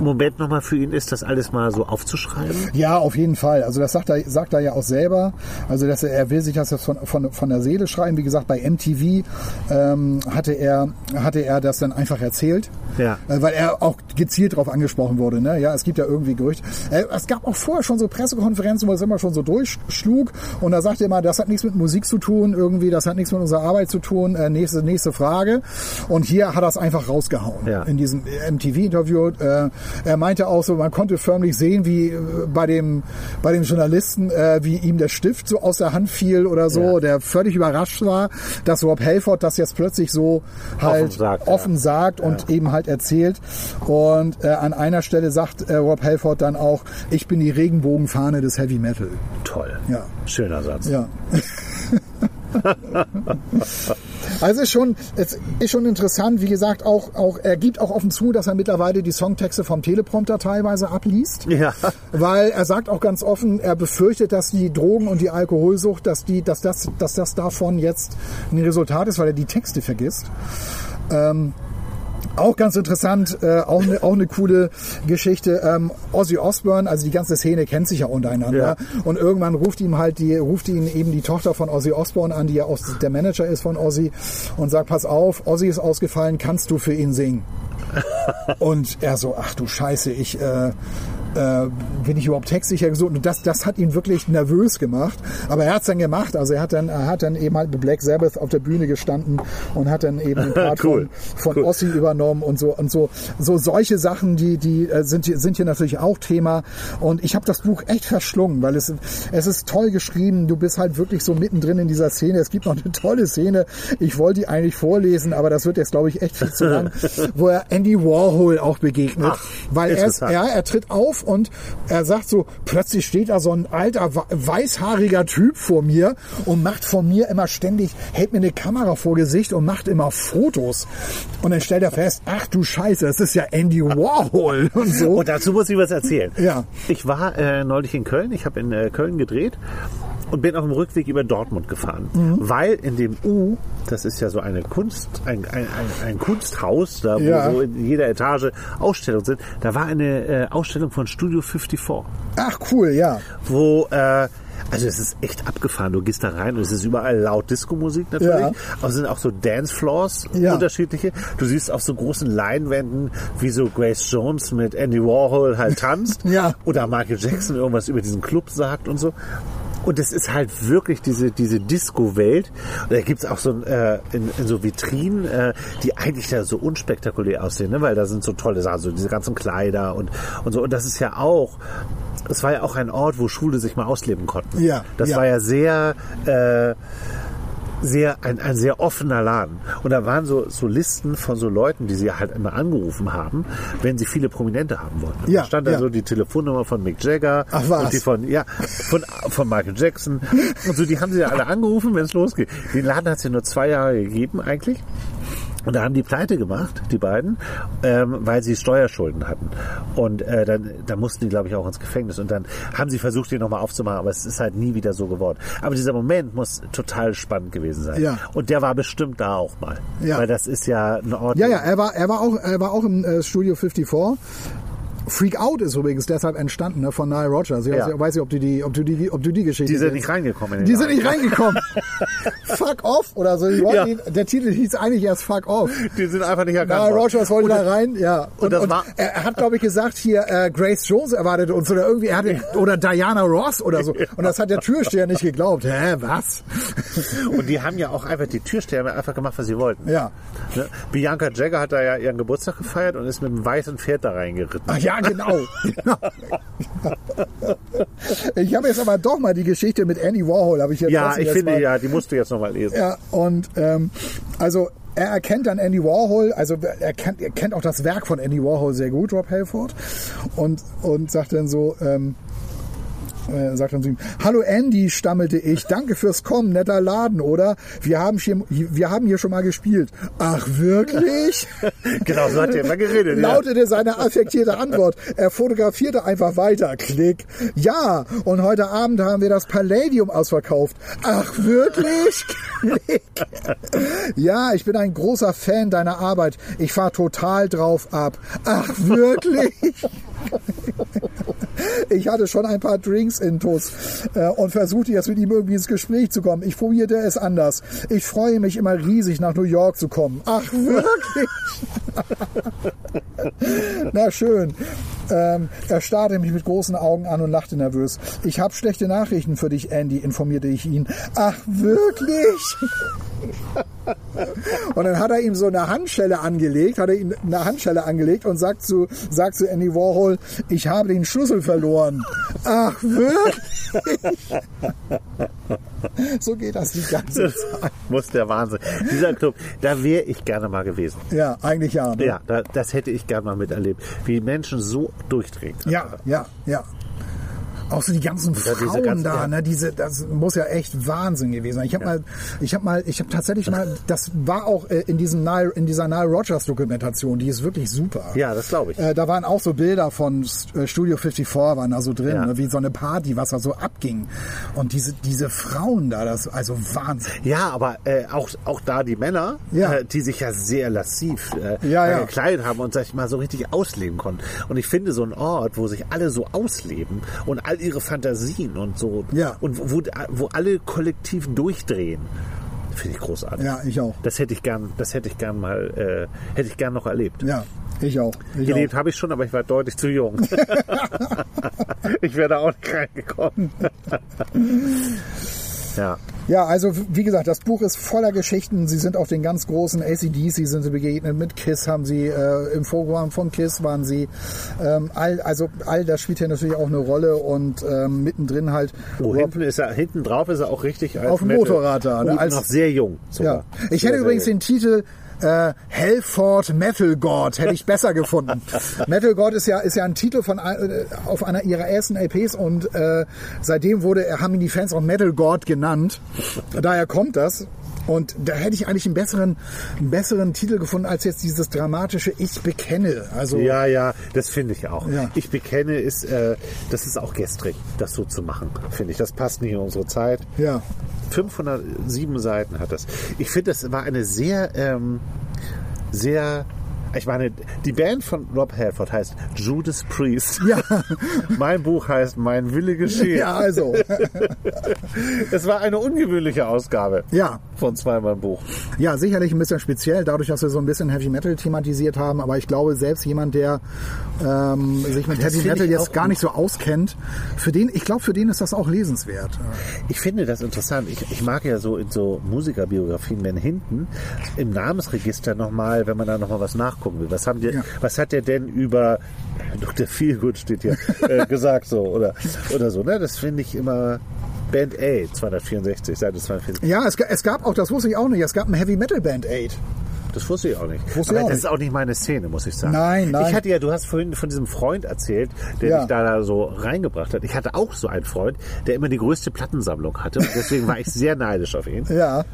Befreiungsmoment nochmal für ihn ist, das alles mal so aufzuschreiben? Ja, auf jeden Fall. Also das sagt er, sagt er ja auch selber. Also dass er, er will sich das von, von, von der Seele schreiben. Wie gesagt, bei MTV ähm, hatte, er, hatte er das dann einfach erzählt. Ja. Äh, Weil er auch gezielt darauf angesprochen wurde. Ne? Ja, es gibt ja irgendwie Gerüchte. Äh, es gab auch vorher schon so Pressekonferenzen, wo es immer schon so durchschlug. Und da sagte er immer, das hat nichts mit Musik zu tun, irgendwie, das hat nichts mit unserer Arbeit zu tun. Äh, nächste, nächste Frage. Und hier hat er es einfach rausgehauen Ja. in diesem MTV-Interview. Äh, er meinte auch so, man konnte förmlich sehen, wie äh, bei dem, bei dem Journalisten, äh, wie ihm der Stift so aus der Hand fiel oder so, Ja. der völlig überrascht war, dass Rob Halford das jetzt plötzlich so halt sagt, offen ja. sagt und eben halt erzählt. Und äh, an einer Stelle sagt äh, Rob Halford dann auch, ich bin die Regenbogenfahne des Heavy Metal. Toll. Ja. Schöner Satz. Ja. Also schon, es ist schon interessant, wie gesagt, auch, auch, er gibt auch offen zu, dass er mittlerweile die Songtexte vom Teleprompter teilweise abliest. Ja. Weil er sagt auch ganz offen, er befürchtet, dass die Drogen und die Alkoholsucht, dass die, dass das, dass das davon jetzt ein Resultat ist, weil er die Texte vergisst. Ähm, auch ganz interessant, äh, auch eine auch eine coole Geschichte. Ähm, Ozzy Osbourne, also die ganze Szene kennt sich ja untereinander. Ja. Und irgendwann ruft ihm halt die, ruft ihn eben die Tochter von Ozzy Osbourne an, die ja auch der Manager ist von Ozzy, und sagt: Pass auf, Ozzy ist ausgefallen, kannst du für ihn singen? und er so: Ach du Scheiße, ich äh, äh, bin ich überhaupt textsicher gesucht? Und das, das hat ihn wirklich nervös gemacht. Aber er hat es dann gemacht. Also er hat dann, er hat dann eben halt mit Black Sabbath auf der Bühne gestanden und hat dann eben den Part Cool. von, von Cool. Ossi übernommen und so und so so solche Sachen, die die äh, sind hier, sind hier natürlich auch Thema. Und ich habe das Buch echt verschlungen, weil es es ist toll geschrieben. Du bist halt wirklich so mittendrin in dieser Szene. Es gibt noch eine tolle Szene. Ich wollte die eigentlich vorlesen, aber das wird jetzt glaube ich echt viel zu lang, wo er Andy Warhol auch begegnet, Ach, weil er, ist, ja, er tritt auf und er sagt so, plötzlich steht da so ein alter, weißhaariger Typ vor mir und macht von mir immer ständig, hält mir eine Kamera vor Gesicht und macht immer Fotos. Und dann stellt er fest, ach du Scheiße, das ist ja Andy Warhol und so. Und dazu muss ich was erzählen. Ja. Ich war äh, neulich in Köln, ich habe in äh, Köln gedreht und bin auf dem Rückweg über Dortmund gefahren. Mhm. Weil in dem U, das ist ja so eine Kunst, ein, ein, ein, ein Kunsthaus, da wo Ja. so in jeder Etage Ausstellungen sind, da war eine äh, Ausstellung von Studio 54 Ach cool, ja. wo äh, also es ist echt abgefahren. Du gehst da rein und es ist überall laut Disco-Musik natürlich. Ja. Aber es sind auch so Dancefloors, Ja. unterschiedliche. Du siehst auf so großen Leinwänden, wie so Grace Jones mit Andy Warhol halt tanzt. Ja. Oder Michael Jackson irgendwas über diesen Club sagt und so. Und es ist halt wirklich diese, diese Disco-Welt. Und da gibt's auch so ein, äh, in, in so Vitrinen, äh, die eigentlich da so unspektakulär aussehen, ne? weil da sind so tolle Sachen, so diese ganzen Kleider und, und so. Und das ist ja auch, es war ja auch ein Ort, wo Schwule sich mal ausleben konnten. Ja, Das ja. war ja sehr, äh, sehr, ein, ein sehr offener Laden. Und da waren so, so Listen von so Leuten, die sie halt immer angerufen haben, wenn sie viele Prominente haben wollten. Ja, da stand da ja. so die Telefonnummer von Mick Jagger Ach, was? und die von, ja, von, von Michael Jackson. Und so, die haben sie ja alle angerufen, wenn es losgeht. Den Laden hat es ja nur zwei Jahre gegeben eigentlich. Und da haben die pleite gemacht, die beiden, ähm, weil sie Steuerschulden hatten. Und äh, dann, dann mussten die, glaube ich, auch ins Gefängnis. Und dann haben sie versucht, den nochmal aufzumachen, aber es ist halt nie wieder so geworden. Aber dieser Moment muss total spannend gewesen sein. Ja. Und der war bestimmt da auch mal. Ja. Weil das ist ja ein Ort. Ja, ja, er war, er war auch, er war auch im äh, Studio 54. Freak Out ist übrigens deshalb entstanden, ne, von Nile Rogers. Ich Ja. weiß nicht, ob du die, ob du die, ob du die Geschichte die sind nicht reingekommen. Die sind nicht reingekommen. Fuck off oder so. Ja. ihn, der Titel hieß eigentlich erst Fuck off. Die sind einfach nicht erkannt Nile. Rogers wollte Und da rein, ja. Und, das und war- er hat, glaube ich, gesagt, hier äh, Grace Jones erwartet uns oder irgendwie, er hatte, oder Diana Ross oder so. Und das hat der Türsteher nicht geglaubt. Hä, was? Und die haben ja auch einfach, die Türsteher einfach gemacht, was sie wollten. Ja. Ne? Bianca Jagger hat da ja ihren Geburtstag gefeiert und ist mit einem weißen Pferd da reingeritten. Ach ja, genau. Genau. ich habe jetzt aber doch mal die Geschichte mit Andy Warhol, habe ich jetzt Ja, ich finde, mal, ja, die musst du jetzt nochmal lesen. Ja, und ähm, also er erkennt dann Andy Warhol, also er kennt, er kennt auch das Werk von Andy Warhol sehr gut, Rob Halford, und, und sagt dann so, ähm, äh, sagt dann zu ihm, Hallo Andy, stammelte ich, danke fürs Kommen, netter Laden, oder? Wir haben hier, wir haben hier schon mal gespielt. Ach, wirklich? genau, so hat er immer geredet. ja. lautete seine affektierte Antwort. Er fotografierte einfach weiter. Klick. Ja, und heute Abend haben wir das Palladium ausverkauft. Ach, wirklich? Klick. Ja, ich bin ein großer Fan deiner Arbeit. Ich fahr total drauf ab. Ach, wirklich? Ich hatte schon ein paar Drinks intus äh, und versuchte jetzt mit ihm irgendwie ins Gespräch zu kommen. Ich probierte es anders. Ich freue mich immer riesig, nach New York zu kommen. Ach, wirklich? Na schön. Ähm, er starrte mich mit großen Augen an und lachte nervös. Ich habe schlechte Nachrichten für dich, Andy, informierte ich ihn. Ach, wirklich? Und dann hat er ihm so eine Handschelle angelegt, hat er ihm eine Handschelle angelegt und sagt zu, sagt zu Andy Warhol, ich habe den Schlüssel verloren. Ach, wirklich? So geht das die ganze Das Zeit. muss der Wahnsinn. Dieser Club, da wäre ich gerne mal gewesen. Ja, eigentlich ja. Ne? Ja, da, das hätte ich gerne mal miterlebt. Wie Menschen so durchdrehen. Ja, ja, ja. Auch so die ganzen Ja, Frauen ganzen- da, ja. ne, diese, das muss ja echt Wahnsinn gewesen sein. Ich habe mal, ich habe mal, ich habe tatsächlich mal, das war auch äh, in diesem Nile, in dieser Nile Rogers Dokumentation, die ist wirklich super. Ja, das glaube ich. Äh, da waren auch so Bilder von äh, Studio 54 waren da so drin, Ja. ne, wie so eine Party, was da so abging. Und diese, diese Frauen da, das, also Wahnsinn. Ja, aber äh, auch, auch da die Männer, Ja. äh, die sich ja sehr lassiv äh, Ja, ja. gekleidet haben und sag ich mal so richtig ausleben konnten. Und ich finde so ein Ort, wo sich alle so ausleben und all ihre Fantasien und so Ja. und wo, wo alle kollektiv durchdrehen, finde ich großartig. Ja, ich auch. Das hätte ich gern, das hätte ich gern mal, äh, hätte ich gern noch erlebt. Ja, ich auch. Ich Gelebt habe ich schon, aber ich war deutlich zu jung. ich wäre da auch nicht reingekommen. ja. Ja, also wie gesagt, das Buch ist voller Geschichten. Sie sind auf den ganz großen ACDC sind sie begegnet. Mit Kiss haben sie äh, im Programm von Kiss waren sie. Ähm, all, also all das spielt hier natürlich auch eine Rolle und ähm, mittendrin halt. Oh, hinten ist er, hinten drauf ist er auch richtig als Auf dem Motorrad da, ne? Als- noch sehr jung. ja. Sogar. Ich Sehr, hätte sehr übrigens jung. den Titel äh, Hellford Metal God hätte ich besser gefunden. Metal God ist ja ist ja ein Titel von äh, auf einer ihrer ersten LPs und äh, seitdem wurde haben ihn die Fans auch Metal God genannt. Daher kommt das. Und da hätte ich eigentlich einen besseren, einen besseren Titel gefunden als jetzt dieses dramatische Ich bekenne. Also Ja, ja, das finde ich auch. Ja. Ich bekenne, ist, äh, das ist auch gestrig, das so zu machen, finde ich. Das passt nicht in unsere Zeit. ja, 507 Seiten hat das. Ich finde, das war eine sehr, ähm, sehr, ich meine, die Band von Rob Halford heißt Judas Priest. Ja. mein Buch heißt Mein Wille geschehe. ja, also Es war eine ungewöhnliche Ausgabe ja. Von zweimal Buch. Ja, sicherlich ein bisschen speziell, dadurch, dass wir so ein bisschen Heavy Metal thematisiert haben. Aber ich glaube, selbst jemand, der ähm, sich mit Das Heavy Metal jetzt gar nicht so auskennt, für den, ich glaube, für den ist das auch lesenswert. Ich finde das interessant. Ich, ich mag ja so in so Musikerbiografien, wenn hinten im Namensregister nochmal, wenn man da nochmal was nachgucken will, was haben die, Ja. was hat der denn über Dr. Feelgood steht hier äh, gesagt so oder oder so, ne? Das finde ich immer Band A 264, Seite 264. Ja, es, es gab auch, das wusste ich auch nicht, es gab ein Heavy Metal Band Aid. Das wusste ich auch nicht. Wusste Aber auch das nicht. ist auch nicht meine Szene, muss ich sagen. Nein, nein. Ich hatte ja, du hast vorhin von diesem Freund erzählt, der Ja. dich da, da so reingebracht hat. Ich hatte auch so einen Freund, der immer die größte Plattensammlung hatte. Und deswegen war ich sehr neidisch auf ihn. Ja.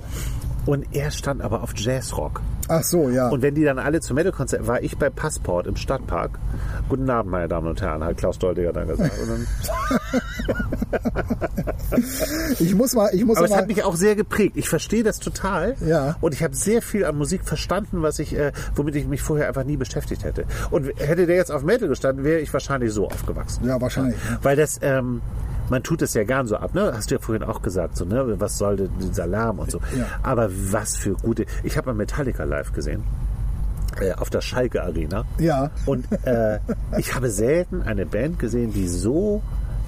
Und er stand aber auf Jazzrock. Ach so, ja. Und wenn die dann alle zum Metal-Konzert, war ich bei Passport im Stadtpark. Guten Abend, meine Damen und Herren, hat Klaus Doldiger dann gesagt. Ich muss mal, ich muss aber es mal, hat mich auch sehr geprägt. Ich verstehe das total. Ja. Und ich habe sehr viel an Musik verstanden, was ich, äh, womit ich mich vorher einfach nie beschäftigt hätte. Und hätte der jetzt auf Metal gestanden, wäre ich wahrscheinlich so aufgewachsen. ja, wahrscheinlich. Weil das, ähm, man tut es ja gern so ab, ne? Hast du ja vorhin auch gesagt, so, ne? Was soll denn dieser Lärm und so. Ja. Aber was für gute. Ich habe mal Metallica live gesehen. Äh, auf der Schalke Arena. Ja. Und äh, ich habe selten eine Band gesehen, die so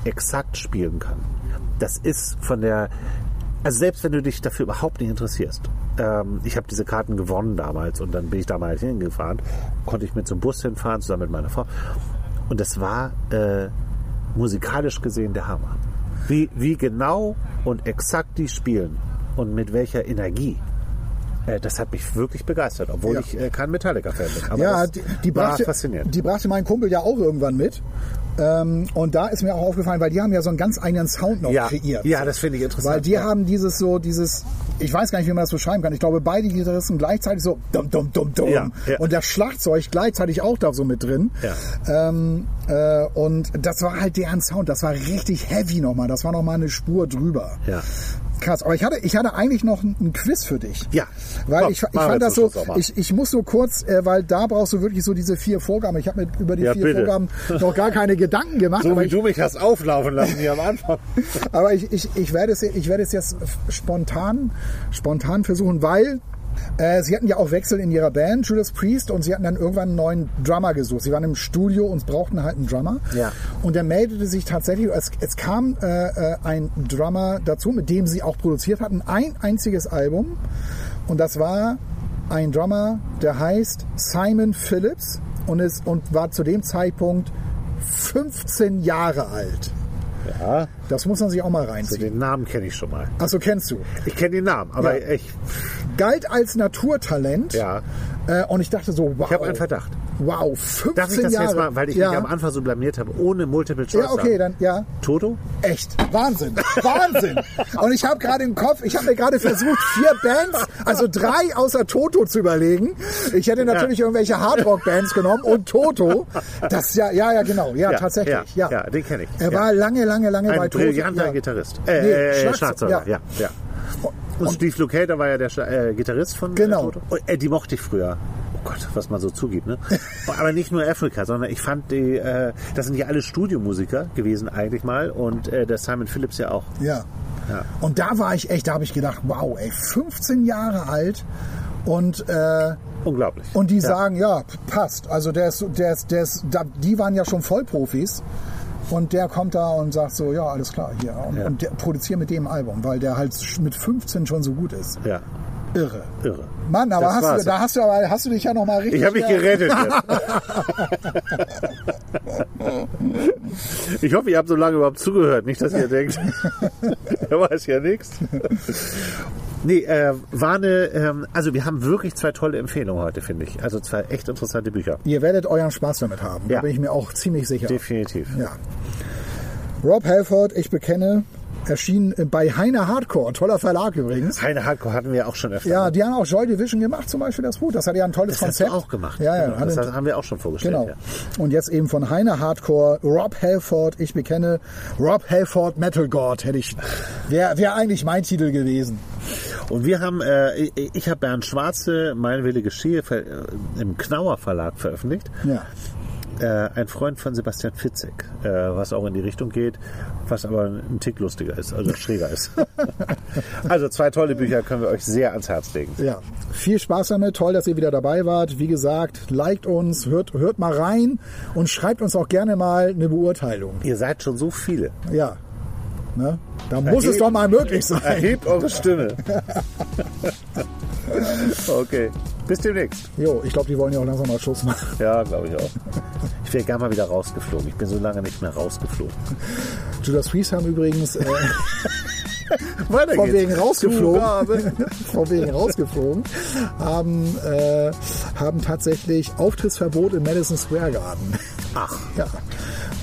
exakt spielen kann. Das ist von der. Also selbst wenn du dich dafür überhaupt nicht interessierst. Ähm, ich habe diese Karten gewonnen damals und dann bin ich da mal hingefahren. Konnte ich mit so einem Bus hinfahren, zusammen mit meiner Frau. Und das war äh, musikalisch gesehen der Hammer. Wie, wie genau und exakt die spielen und mit welcher Energie. Äh, das hat mich wirklich begeistert, obwohl Ja. ich äh, kein Metallica-Fan bin. Aber Ja, die, die, war brachte, faszinierend. die brachte mein Kumpel ja auch irgendwann mit. Ähm, und da ist mir auch aufgefallen, weil die haben ja so einen ganz eigenen Sound noch Ja, kreiert. ja, das finde ich interessant. Weil die ja. haben dieses so, dieses, ich weiß gar nicht, wie man das beschreiben kann. Ich glaube, beide Gitarristen gleichzeitig so dum dum dum dum. Ja, ja. Und das Schlagzeug gleichzeitig auch da so mit drin. Ja. Ähm, äh, und das war halt deren Sound. Das war richtig heavy nochmal. Das war nochmal eine Spur drüber. Krass, aber ich hatte, ich hatte eigentlich noch ein Quiz für dich. Ja. Weil Komm, ich, ich fand das so, ich, ich muss so kurz, äh, weil da brauchst du wirklich so diese vier Vorgaben. Ich habe mir über die Ja, vier bitte. Vorgaben noch gar keine Gedanken gemacht. So aber wie ich, du mich hast auflaufen lassen hier am Anfang. aber ich, ich, ich, werde es, ich werde es jetzt spontan, spontan versuchen, weil äh, sie hatten ja auch Wechsel in ihrer Band, Judas Priest, und sie hatten dann irgendwann einen neuen Drummer gesucht. Sie waren im Studio und brauchten halt einen Drummer. Ja. Und der meldete sich tatsächlich, es, es kam äh, äh, ein Drummer dazu, mit dem sie auch produziert hatten, ein einziges Album. Und das war ein Drummer, der heißt Simon Phillips und, ist, und war zu dem Zeitpunkt 15 Jahre alt. Ja, Das muss man sich auch mal also reinziehen. den Namen kenne ich schon mal. Achso, kennst du. Ich kenne den Namen, aber Ja. ich, Galt als Naturtalent. ja, Äh, und ich dachte so, wow. ich habe einen Verdacht. Wow, 15 Darf ich das Jahre. jetzt mal, weil ich ja. mich am Anfang so blamiert habe, ohne Multiple Choice Ja, okay, dann, ja. Toto? Echt. Wahnsinn. Wahnsinn. Und ich habe gerade im Kopf, ich habe mir gerade versucht, vier Bands, also drei außer Toto zu überlegen. Ich hätte natürlich irgendwelche Hardrock-Bands genommen und Toto. Das ja, ja, ja, genau. Ja, tatsächlich. Ja, ja, den kenne ich. Er ja. war lange, lange, lange bei ein Toto. brillanter ja. Gitarrist. Äh, Nee, äh, Schlagzeug- Schlagzeuger, ja. ja, Und, Steve Lukather war ja der äh, Gitarrist von Genau. äh, Toto. Und, äh, die mochte ich früher. Gott, was man so zugibt, ne? Aber nicht nur Afrika, sondern ich fand die, äh, das sind ja alle Studiomusiker gewesen eigentlich mal und äh, der Simon Phillips ja auch. Ja. Ja. Und da war ich echt, da habe ich gedacht, wow, ey, 15 Jahre alt und äh, Unglaublich. und die ja. sagen, ja, passt. Also der ist, der ist, der ist, da, die waren ja schon Vollprofis. Und der kommt da und sagt so, ja, alles klar, hier. Und, Ja. und der produziert mit dem Album, weil der halt mit 15 schon so gut ist. Ja, Irre. irre. Mann, aber Das hast du, da hast du aber, hast du dich ja noch mal richtig. Ich habe mich ja, gerettet. Ich hoffe, ihr habt so lange überhaupt zugehört. Nicht, dass ihr denkt, er weiß ja nichts. Nee, äh, war eine, ähm, also wir haben wirklich zwei tolle Empfehlungen heute, finde ich. Also zwei echt interessante Bücher. Ihr werdet euren Spaß damit haben. Da Ja. bin ich mir auch ziemlich sicher. Definitiv. Ja. Rob Halford, ich bekenne, erschien bei Heine Hardcore, toller Verlag übrigens. Heine Hardcore hatten wir auch schon öfter. Ja, die haben auch Joy Division gemacht, zum Beispiel das Buch. Das hat ja ein tolles das hast du Konzept. auch gemacht. Ja, ja. genau. Das haben wir auch schon vorgestellt. Genau. Ja. Und jetzt eben von Heine Hardcore, Rob Halford, ich bekenne, Rob Halford Metal God, hätte ich, wäre wär eigentlich mein Titel gewesen. Und wir haben, äh, ich, habe Bernd Schwarze, Meine Wille Geschehe, äh, im Knauer Verlag veröffentlicht. Ja. Äh, ein Freund von Sebastian Fitzek, äh, was auch in die Richtung geht, was aber ein Tick lustiger ist, also schräger ist. also zwei tolle Bücher können wir euch sehr ans Herz legen. Ja, viel Spaß damit. Toll, dass ihr wieder dabei wart. Wie gesagt, liked uns, hört, hört mal rein und schreibt uns auch gerne mal eine Beurteilung. Ihr seid schon so viele. Ja. Ne? Da muss es Erhebt- doch mal möglich sein. Erhebt eure Stimme. okay, bis demnächst. Jo, ich glaube, die wollen ja auch langsam mal Schluss machen. Ja, glaube ich auch. Ich wäre gerne mal wieder rausgeflogen. Ich bin so lange nicht mehr rausgeflogen. Judas Priest haben übrigens äh, Weiter von geht's. wegen rausgeflogen, Zugabe. von wegen rausgeflogen, haben, äh, haben tatsächlich Auftrittsverbot im Madison Square Garden. Ach, Ja,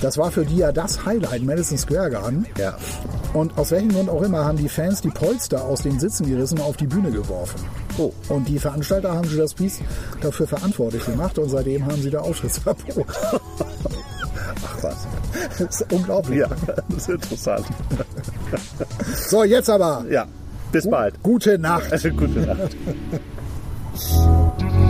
das war für die ja das Highlight, Madison Square Garden. ja. Und aus welchem Grund auch immer haben die Fans die Polster aus den Sitzen gerissen und auf die Bühne geworfen. Oh. Und die Veranstalter haben Judas Priest dafür verantwortlich gemacht und seitdem haben sie da Auftrittsverbot. Ach was. Das ist unglaublich. Ja, das ist interessant. So, jetzt aber Ja, bis bald. gute Nacht. Gute Nacht.